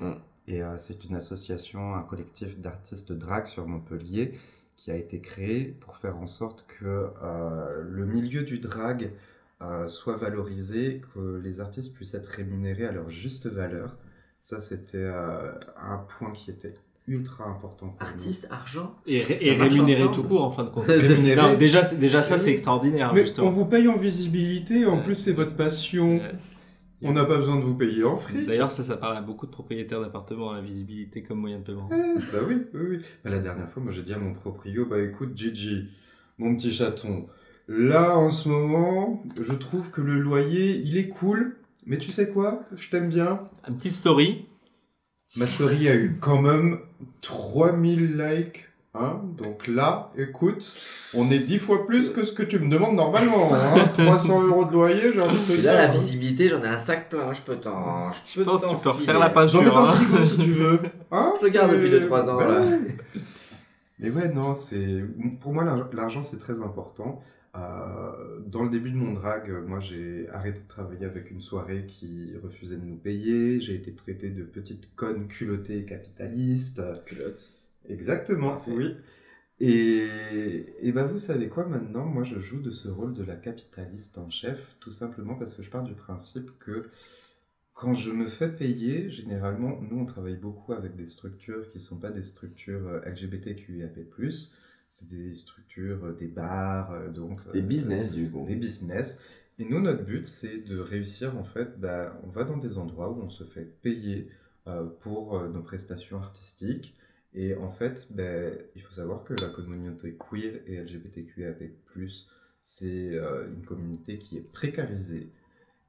Mm. Et euh, c'est une association, un collectif d'artistes drag sur Montpellier qui a été créé pour faire en sorte que le milieu du drag soit valorisé, que les artistes puissent être rémunérés à leur juste valeur. Ça, c'était un point qui était ultra important pour nous. Artiste, argent Et, rémunéré ensemble. tout court en fin de compte. (laughs) Non, déjà, ça, c'est extraordinaire. Mais justement. on vous paye en visibilité, en Ouais. plus c'est votre passion. Euh, On n'a pas besoin de vous payer en fric. D'ailleurs, ça, ça parle à beaucoup de propriétaires d'appartements, la visibilité comme moyen de paiement. bah oui, oui, oui. Bah, la dernière fois, moi j'ai dit à mon proprio, bah écoute Gigi, mon petit chaton, là en ce moment, je trouve que le loyer, il est cool, mais tu sais quoi? Je t'aime bien. Une petite story. Ma story a eu quand même 3000 likes. Hein donc là, écoute, on est 10 fois plus que ce que tu me demandes normalement. Hein (laughs) 300 euros de loyer, j'ai envie de te Et dire. là, la visibilité, j'en ai un sac plein, je peux t'en. Je, peux pense que tu peux refaire la page. J'en ai dans le Hein. frigo si tu veux. (laughs) Hein Je le garde depuis deux, trois ans, Bah là. Mais ouais, non, c'est pour moi l'argent- l'argent c'est très important. Euh, dans le début de mon drag, euh, moi j'ai arrêté de travailler avec une soirée qui refusait de nous payer. J'ai été traité de petite conne culottée capitaliste. Culotte. Exactement, Parfait. oui. Et, et bah vous savez quoi maintenant Moi je joue de ce rôle de la capitaliste en chef, tout simplement parce que je pars du principe que quand je me fais payer, généralement, nous on travaille beaucoup avec des structures qui ne sont pas des structures euh, LGBTQIAP+, c'est des structures, euh, des bars, euh, donc... Des euh, business, du coup. des business. Et nous, notre but, c'est de réussir, en fait, bah, on va dans des endroits où on se fait payer euh, pour euh, nos prestations artistiques. Et en fait, ben, il faut savoir que la communauté queer et LGBTQIAP+, c'est euh, une communauté qui est précarisée.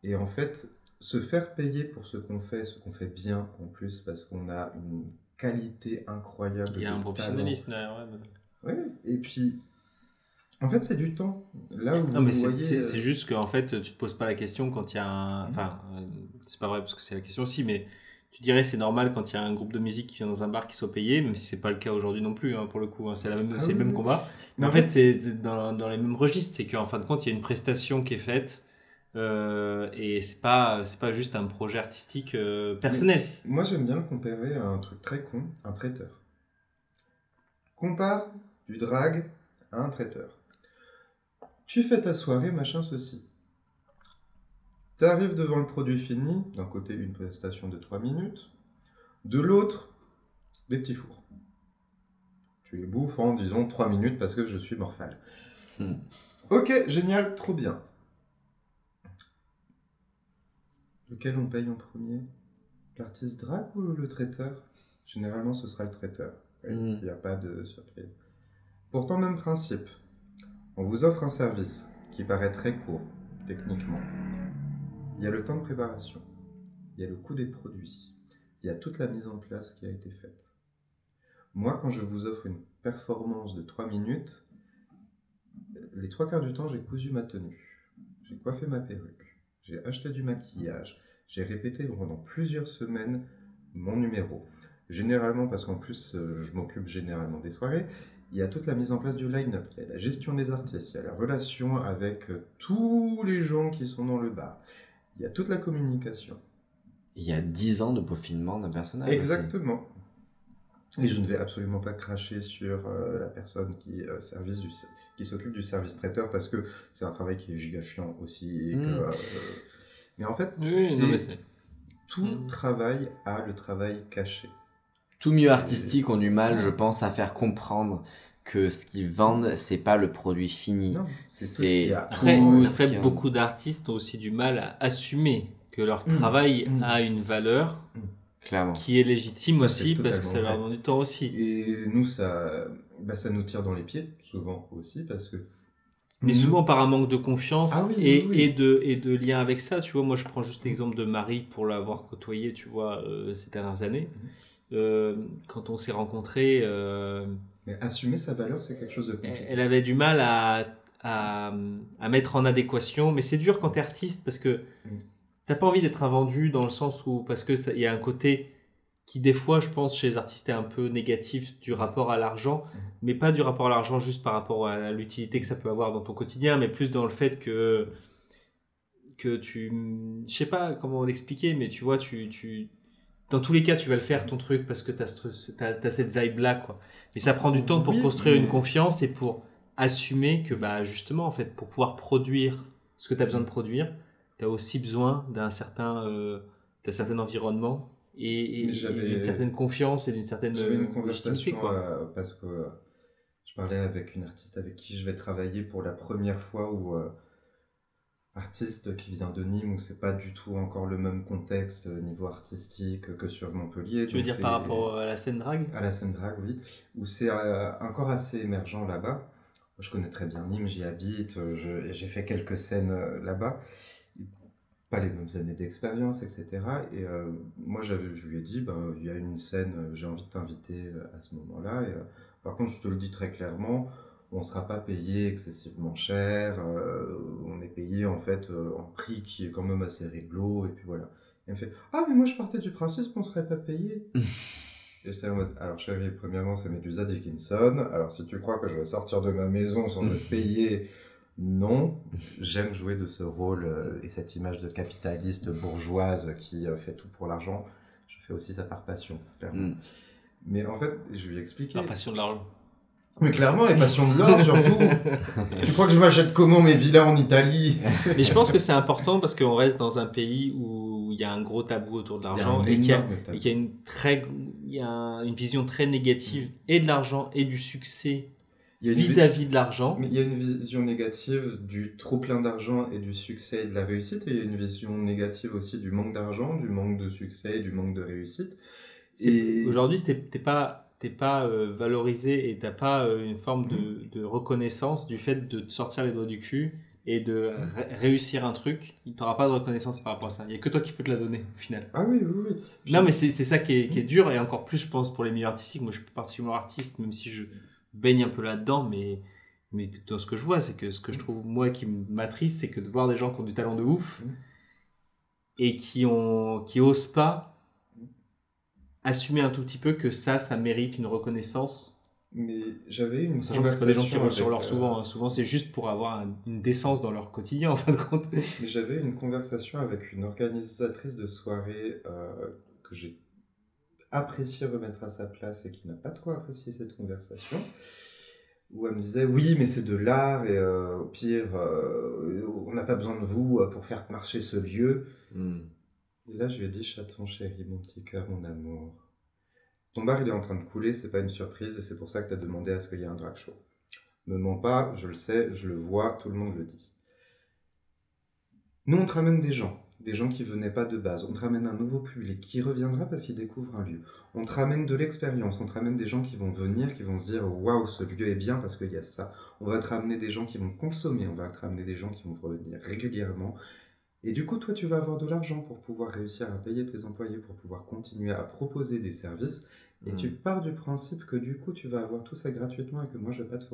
Et en fait, se faire payer pour ce qu'on fait, ce qu'on fait bien en plus, parce qu'on a une qualité incroyable. Il y a un professionnalisme derrière. ouais, Ouais, et puis, en fait, c'est du temps. Là où Non, mais c'est- voyez, c'est euh, juste qu'en fait, tu te poses pas la question quand il y a un. Enfin, euh, c'est pas vrai parce que c'est la question aussi, mais tu dirais c'est normal quand il y a un groupe de musique qui vient dans un bar qui soit payé, même si c'est pas le cas aujourd'hui non plus, hein, pour le coup. hein, c'est la même- Ah c'est oui, le même oui. combat. Mais Mais en fait, c'est dans, dans les mêmes registres. C'est qu'en fin de compte, il y a une prestation qui est faite. euh, et c'est pas c'est pas juste un projet artistique euh, personnel. Moi, j'aime bien le comparer à un truc très con, un traiteur. Compare du drag à un traiteur. Tu fais ta soirée, machin, ceci. Tu arrives devant le produit fini, d'un côté une prestation de 3 minutes, de l'autre, des petits fours. Tu les bouffes en, disons, 3 minutes parce que je suis morphale. Hmm. Ok, génial, trop bien. Lequel on paye en premier? L'artiste drag ou le traiteur? Généralement, ce sera le traiteur. Il n'y a pas de surprise. Pourtant, même principe. On vous offre un service qui paraît très court, techniquement. Il y a le temps de préparation. Il y a le coût des produits. Il y a toute la mise en place qui a été faite. Moi, quand je vous offre une performance de 3 minutes, les trois quarts du temps, j'ai cousu ma tenue. J'ai coiffé ma perruque. J'ai acheté du maquillage. J'ai répété pendant plusieurs semaines mon numéro. Généralement, parce qu'en plus, euh, je m'occupe généralement des soirées, il y a toute la mise en place du line-up, il y a la gestion des artistes, il y a la relation avec euh, tous les gens qui sont dans le bar, il y a toute la communication. Il y a 10 ans de peaufinement d'un personnage. aussi. Exactement. Et je ne vais absolument pas cracher sur euh, la personne qui, euh, service du, qui s'occupe du service traiteur parce que c'est un travail qui est giga chiant aussi. Et que, Mm. euh, mais en fait, Oui, c'est- non, mais c'est- tout Mm. travail a le travail caché. Tout milieu C'est- artistique ont du mal, je pense, à faire comprendre que ce qu'ils vendent, c'est pas le produit fini. C'est. Après, Tout, après, ce beaucoup d'artistes ont aussi du mal à assumer que leur Mm. travail Mm. a une valeur Clairement. qui est légitime Ça, aussi parce que ça leur demande du temps aussi. Et nous, ça, bah, ça nous tire dans les pieds, souvent aussi, parce que. Mais nous- souvent par un manque de confiance Ah oui, et, oui, oui. Et, de, et de lien avec ça. Tu vois, moi je prends juste l'exemple de Marie pour l'avoir côtoyée, tu vois, euh, ces dernières années. Euh, quand on s'est rencontrés, euh, Mais assumer sa valeur, c'est quelque chose de compliqué. elle avait du mal à, à, à mettre en adéquation. Mais c'est dur quand tu es artiste parce que t'as pas envie d'être un vendu dans le sens où. Parce qu'il y a un côté qui, des fois, je pense, chez les artistes est un peu négatif du rapport à l'argent. Mm. Mais pas du rapport à l'argent juste par rapport à l'utilité que ça peut avoir dans ton quotidien, mais plus dans le fait que. que tu. Je sais pas comment l'expliquer, mais tu vois, tu. tu dans tous les cas, tu vas le faire ton truc parce que tu as, cette vibe-là, quoi. Mais ça prend du temps pour Oui, construire mais- une confiance et pour assumer que, bah, justement, en fait, pour pouvoir produire ce que tu as besoin de produire, tu as aussi besoin d'un certain, euh, certain environnement et, d'une certaine confiance et d'une certaine J'avais euh, une conversation légitimité, quoi. euh, parce que euh, je parlais avec une artiste avec qui je vais travailler pour la première fois ou euh, artiste qui vient de Nîmes où c'est pas du tout encore le même contexte euh, niveau artistique que sur Montpellier. Tu veux dire par rapport à la scène drague à la scène drague, oui, où c'est euh, encore assez émergent là-bas. Je connais très bien Nîmes, j'y habite, j'ai fait quelques scènes euh, là-bas. Pas les mêmes années d'expérience, etc. Et euh, moi, j'avais- je lui ai dit, ben, il y a une scène, j'ai envie de t'inviter à ce moment-là. Et, euh, par contre, je te le dis très clairement, on ne sera pas payé excessivement cher. euh, on est payé en fait euh, en prix qui est quand même assez réglo. Et puis voilà. Et elle me fait, ah, mais moi, je partais du principe qu'on ne serait pas payé. (laughs) Et j'étais en mode, alors chérie, premièrement, c'est Medusa Dickinson. Alors si tu crois que je vais sortir de ma maison sans être payé, non. J'aime jouer de ce rôle euh, et cette image de capitaliste bourgeoise qui euh, fait tout pour l'argent. Je fais aussi ça par passion, clairement. Mm. Mais en fait, je lui ai expliqué. Par passion de l'argent. Mais clairement, et passion de l'or surtout. tu crois que je m'achète comment mes villas en Italie? Mais je pense que c'est important parce qu'on reste dans un pays où il y a un gros tabou autour de l'argent et qu'il y a, y une très, il y a un- une vision très négative et de l'argent et du succès vis-à-vis de l'argent. Mais il y a une vision négative du trop plein d'argent et du succès et de la réussite, et il y a une vision négative aussi du manque d'argent, du manque de succès et du manque de réussite. Et Aujourd'hui, t'es pas, t'es pas euh, valorisé et t'as pas euh, une forme de, de reconnaissance du fait de te sortir les doigts du cul et de ré- réussir un truc, tu n'auras pas de reconnaissance par rapport à ça. Il n'y a que toi qui peux te la donner, au final. Ah oui, oui, oui. Puis- Non, mais c'est ça qui est, qui est dur, et encore plus, je pense, pour les milieux artistiques. Moi, je suis particulièrement artiste, même si je baigne un peu là-dedans, mais, mais dans ce que je vois, c'est que ce que je trouve, moi, qui m'attriste, c'est que de voir des gens qui ont du talent de ouf Mm. et qui, ont, qui osent pas assumer un tout petit peu que ça, ça mérite une reconnaissance. Mais j'avais une Sachant que c'est pas des gens qui conversation roulent sur avec, l'or euh, souvent. hein. Souvent, c'est juste pour avoir un- une décence dans leur quotidien, en fin de compte. (laughs) Mais J'avais une conversation avec une organisatrice de soirée euh, que j'ai apprécié remettre à sa place et qui n'a pas trop apprécié cette conversation. Où elle me disait oui mais c'est de l'art et euh, au pire euh, on n'a pas besoin de vous pour faire marcher ce lieu. Hmm. Et là je lui ai dit chaton chéri mon petit cœur mon amour. Ton bar il est en train de couler c'est pas une surprise et c'est pour ça que tu as demandé à ce qu'il y ait un drag show. Me mens pas je le sais je le vois tout le monde le dit. Nous, on te ramène des gens, des gens qui venaient pas de base. On te ramène un nouveau public qui reviendra parce qu'il découvre un lieu. On te ramène de l'expérience, on te ramène des gens qui vont venir, qui vont se dire waouh, ce lieu est bien parce qu'il y a ça. On va te ramener des gens qui vont consommer, on va te ramener des gens qui vont revenir régulièrement. Et du coup, toi, tu vas avoir de l'argent pour pouvoir réussir à payer tes employés, pour pouvoir continuer à proposer des services. Et Mm. tu pars du principe que du coup, tu vas avoir tout ça gratuitement et que moi, je vais pas te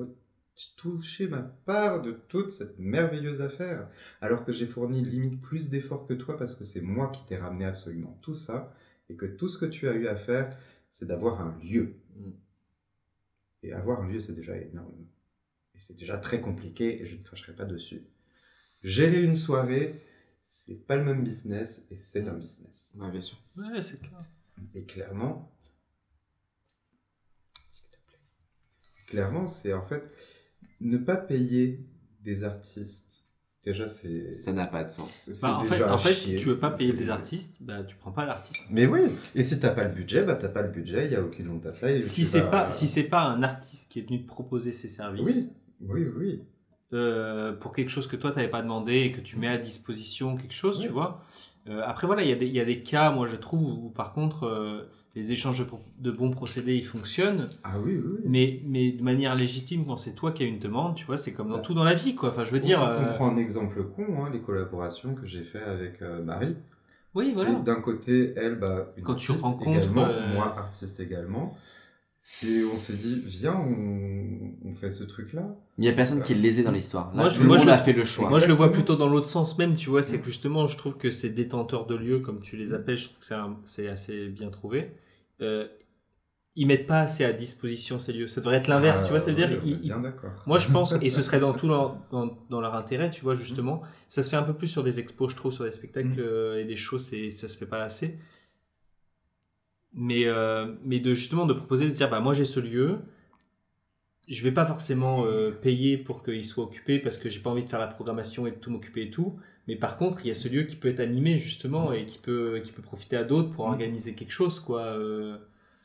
toucher ma part de toute cette merveilleuse affaire alors que j'ai fourni limite plus d'efforts que toi parce que c'est moi qui t'ai ramené absolument tout ça et que tout ce que tu as eu à faire, c'est d'avoir un lieu. Mm. Et avoir un lieu, c'est déjà énorme. Et c'est déjà très compliqué et je ne cracherai pas dessus. Gérer une soirée, c'est pas le même business et c'est un business. Ouais, bien sûr. Ouais, c'est clair. Et clairement, s'il te plaît, clairement, c'est en fait ne pas payer des artistes. Déjà, c'est. Ça n'a pas de sens. Bah, en fait, en si tu veux pas payer des artistes, bah, tu prends pas l'artiste. Mais oui, et si t'as pas le budget, bah t'as pas le budget, il y a aucune honte à ça. et Si c'est vas- pas, si c'est pas un artiste qui est venu te proposer ses services Oui, oui, oui. Euh, pour quelque chose que toi t'avais pas demandé et que tu mets à disposition quelque chose, tu vois. Euh, après voilà, il y, a des- il y a des cas, moi je trouve, où par contre euh, les échanges de, bons procédés ils fonctionnent, Ah oui, oui, oui. mais, mais de manière légitime quand c'est toi qui as une demande, tu vois, c'est comme dans tout dans la vie quoi. Enfin je veux dire, on, on prend un exemple con, hein, les collaborations que j'ai fait avec Marie. oui C'est voilà. d'un côté, elle, bah, une Quand tu rencontres, également, moi, artiste également. C'est, on s'est dit, viens, on, on fait ce truc-là. Il y a personne qui est lésé dans l'histoire. Là, Moi, je- le moi, monde je- a fait le choix. Moi, je le vois plutôt dans l'autre sens même, tu vois, c'est que justement, je trouve que ces détenteurs de lieux, comme tu les appelles, je trouve que c'est un- c'est assez bien trouvé. Euh, ils mettent pas assez à disposition ces lieux. Ça devrait être l'inverse, Ah, tu vois, oui, on est ils- bien ils- d'accord. moi, je pense, et ce serait dans (laughs) tout leur, dans, dans leur intérêt, tu vois, justement. Ça se fait un peu plus sur des expos, je trouve, sur des spectacles Mm. euh, et des shows, c'est, ça se fait pas assez. Mais, euh, mais de justement de proposer de dire, bah, moi j'ai ce lieu, je vais pas forcément euh, payer pour qu'il soit occupé parce que j'ai pas envie de faire la programmation et de tout m'occuper et tout. Mais par contre, il y a ce lieu qui peut être animé justement et qui peut, qui peut profiter à d'autres pour Mm. organiser quelque chose, quoi. euh.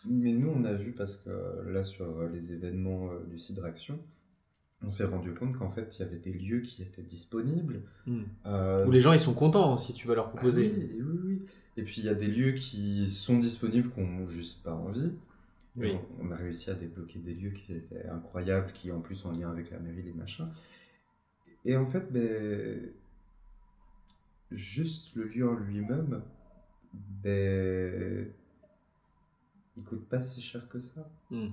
Mais nous, on a vu, parce que là, sur les événements du Cidraction, on s'est rendu compte qu'en fait, il y avait des lieux qui étaient disponibles. Euh, Où les gens ils sont contents si tu vas leur Ah proposer. oui, et oui, oui. Et puis il y a des lieux qui sont disponibles qu'on n'a juste pas envie. Oui. On, on a réussi à débloquer des lieux qui étaient incroyables, qui en plus en lien avec la mairie, les machins. Et en fait, ben, juste le lieu en lui-même, ben, il coûte pas si cher que ça. Mm.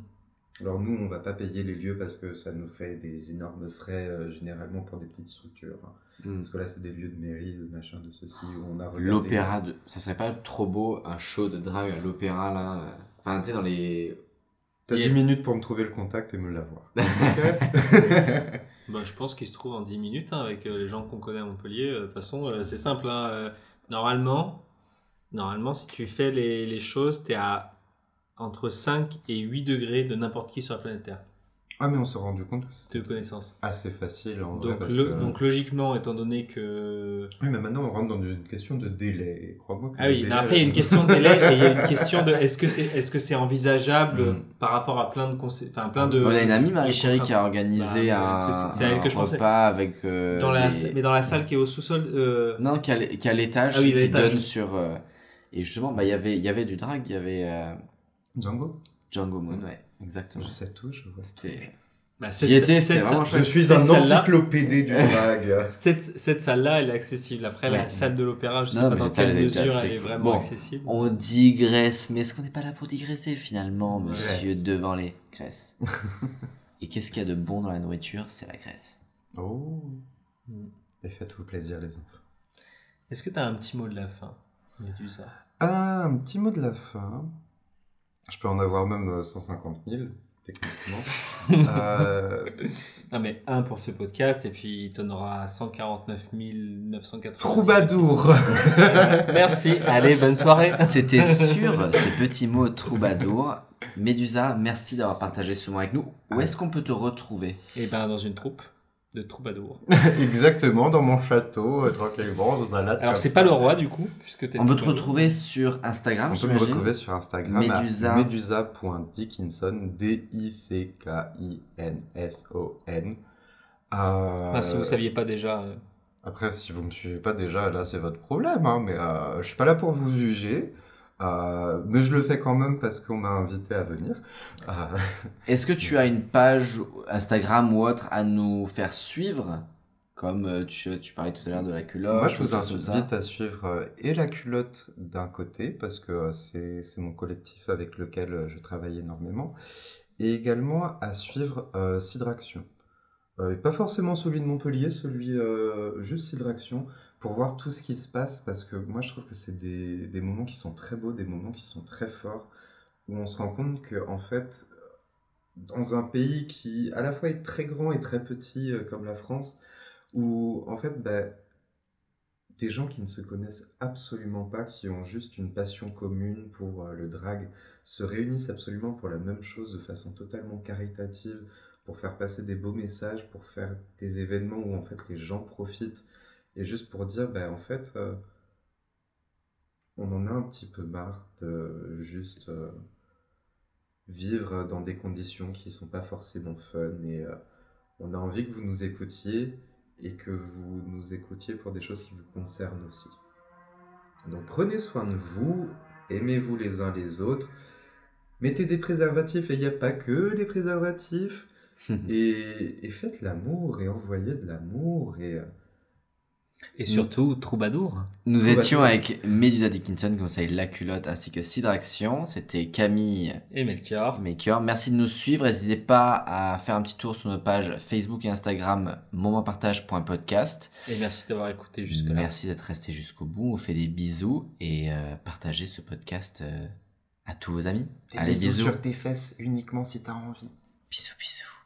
Alors nous, on va pas payer les lieux parce que ça nous fait des énormes frais euh, généralement pour des petites structures. hein. Hmm. Parce que là, c'est des lieux de mairie, de machin, de ceci, où on a regardé- L'opéra, de... ça serait pas trop beau un show de drague à l'opéra là euh, Enfin, tu sais, dans les. T'as Yeah. 10 minutes pour me trouver le contact et me l'avoir. (laughs) Bah, je pense qu'il se trouve en 10 minutes hein, avec euh, les gens qu'on connaît à Montpellier. Euh, De toute façon, euh, c'est simple. hein, euh, normalement, normalement, si tu fais les, les choses, tu es à entre 5 et 8 degrés de n'importe qui sur la planète Terre, ah, mais on s'est rendu compte que de c'était connaissance. assez facile en vrai. Donc, parce lo- que- donc logiquement, étant donné que... Oui, mais maintenant, on rentre dans une question de délai. Crois-moi que Ah le oui, délai, mais après il y a une question de délai et il y a une question de (laughs) est-ce que c'est est -ce c'est envisageable Mm. par rapport à plein de consé- enfin plein de On a une amie, Marie de Chérie, qui a organisé Bah, un, c'est- c'est à elle un que je pensais. repas avec. euh, dans la mais dans la salle qui est au sous-sol euh, Non, qui a, l- qui a l'étage, Ah oui, qui l'étage. donne sur. euh, Et justement, bah, il y avait- il y avait du drag, il y avait euh, Django Django Moon, ouais, exactement. Je sais tout, je vois tout. C'était. Bah, cette, Je suis cette un encyclopédé du drag. Cette, cette salle-là, elle est accessible. Après, la salle de l'opéra, je sais Non, pas dans quelle mesure elle est vraiment Bon. accessible. On digresse, mais est-ce qu'on n'est pas là pour digresser finalement, monsieur, Graisse. devant les graisses (laughs) Et qu'est-ce qu'il y a de bon dans la nourriture? C'est la graisse. Oh. Et faites-vous plaisir, les enfants. Est-ce que tu as un petit mot de la fin, Médusa Ah, un petit mot de la fin. Je peux en avoir même euh, 150 000, techniquement. (laughs) euh, Non, mais un pour ce podcast, et puis il t'en aura 149 980. troubadour. Merci. Allez, bonne soirée. C'était sur ce petit mot troubadour. Médusa, merci d'avoir partagé ce moment avec nous. Où est-ce qu'on peut te retrouver? Et ben, dans une troupe de troubadours. (laughs) Exactement, dans mon château, euh, tranquillement, on se balade. Alors, c'est pas le roi, du coup, puisque t'es On peut te troubadour. retrouver sur Instagram, On peut me retrouver sur Instagram Medusa. à medusa.dickinson, D-I-C-K-I-N-S-O-N. Euh, si vous saviez pas déjà. euh, Après, si vous me suivez pas déjà, là, c'est votre problème. Hein, mais euh, je suis pas là pour vous juger. Euh, mais je le fais quand même parce qu'on m'a invité à venir. Euh, Est-ce que tu as une page Instagram ou autre à nous faire suivre? Comme euh, tu, tu parlais tout à l'heure de la culotte. moi, je ou vous invite à suivre et la culotte d'un côté, parce que c'est mon collectif avec lequel je travaille énormément, et également à suivre euh, Sidraction. Euh, pas forcément celui de Montpellier, celui euh, juste Sidraction, pour voir tout ce qui se passe, parce que moi je trouve que c'est des, des moments qui sont très beaux, des moments qui sont très forts, où on se rend compte que en fait, dans un pays qui à la fois est très grand et très petit euh, comme la France, où en fait, bah, des gens qui ne se connaissent absolument pas, qui ont juste une passion commune pour le drag, se réunissent absolument pour la même chose de façon totalement caritative, pour faire passer des beaux messages, pour faire des événements où en fait les gens profitent, et juste pour dire, bah, en fait, euh, on en a un petit peu marre de juste euh, vivre dans des conditions qui sont pas forcément fun, et euh, on a envie que vous nous écoutiez et que vous nous écoutiez pour des choses qui vous concernent aussi. Donc prenez soin de vous, aimez-vous les uns les autres, mettez des préservatifs et il n'y a pas que les préservatifs, (laughs) et, et faites l'amour et envoyez de l'amour et euh, Et surtout, troubadour. Nous Troubadour. étions avec Medusa Dickinson, conseille La Culotte, ainsi que Sidraction. C'était Camille Et Melchior. Maker. Merci de nous suivre. N'hésitez pas à faire un petit tour sur nos pages Facebook et Instagram, momentpartage.podcast. Et merci d'avoir écouté jusque-là. Merci d'être resté jusqu'au bout. On vous fait des bisous et euh, partagez ce podcast euh, à tous vos amis. des Allez, bisous bisous. sur tes fesses uniquement si t'as envie. Bisous, bisous.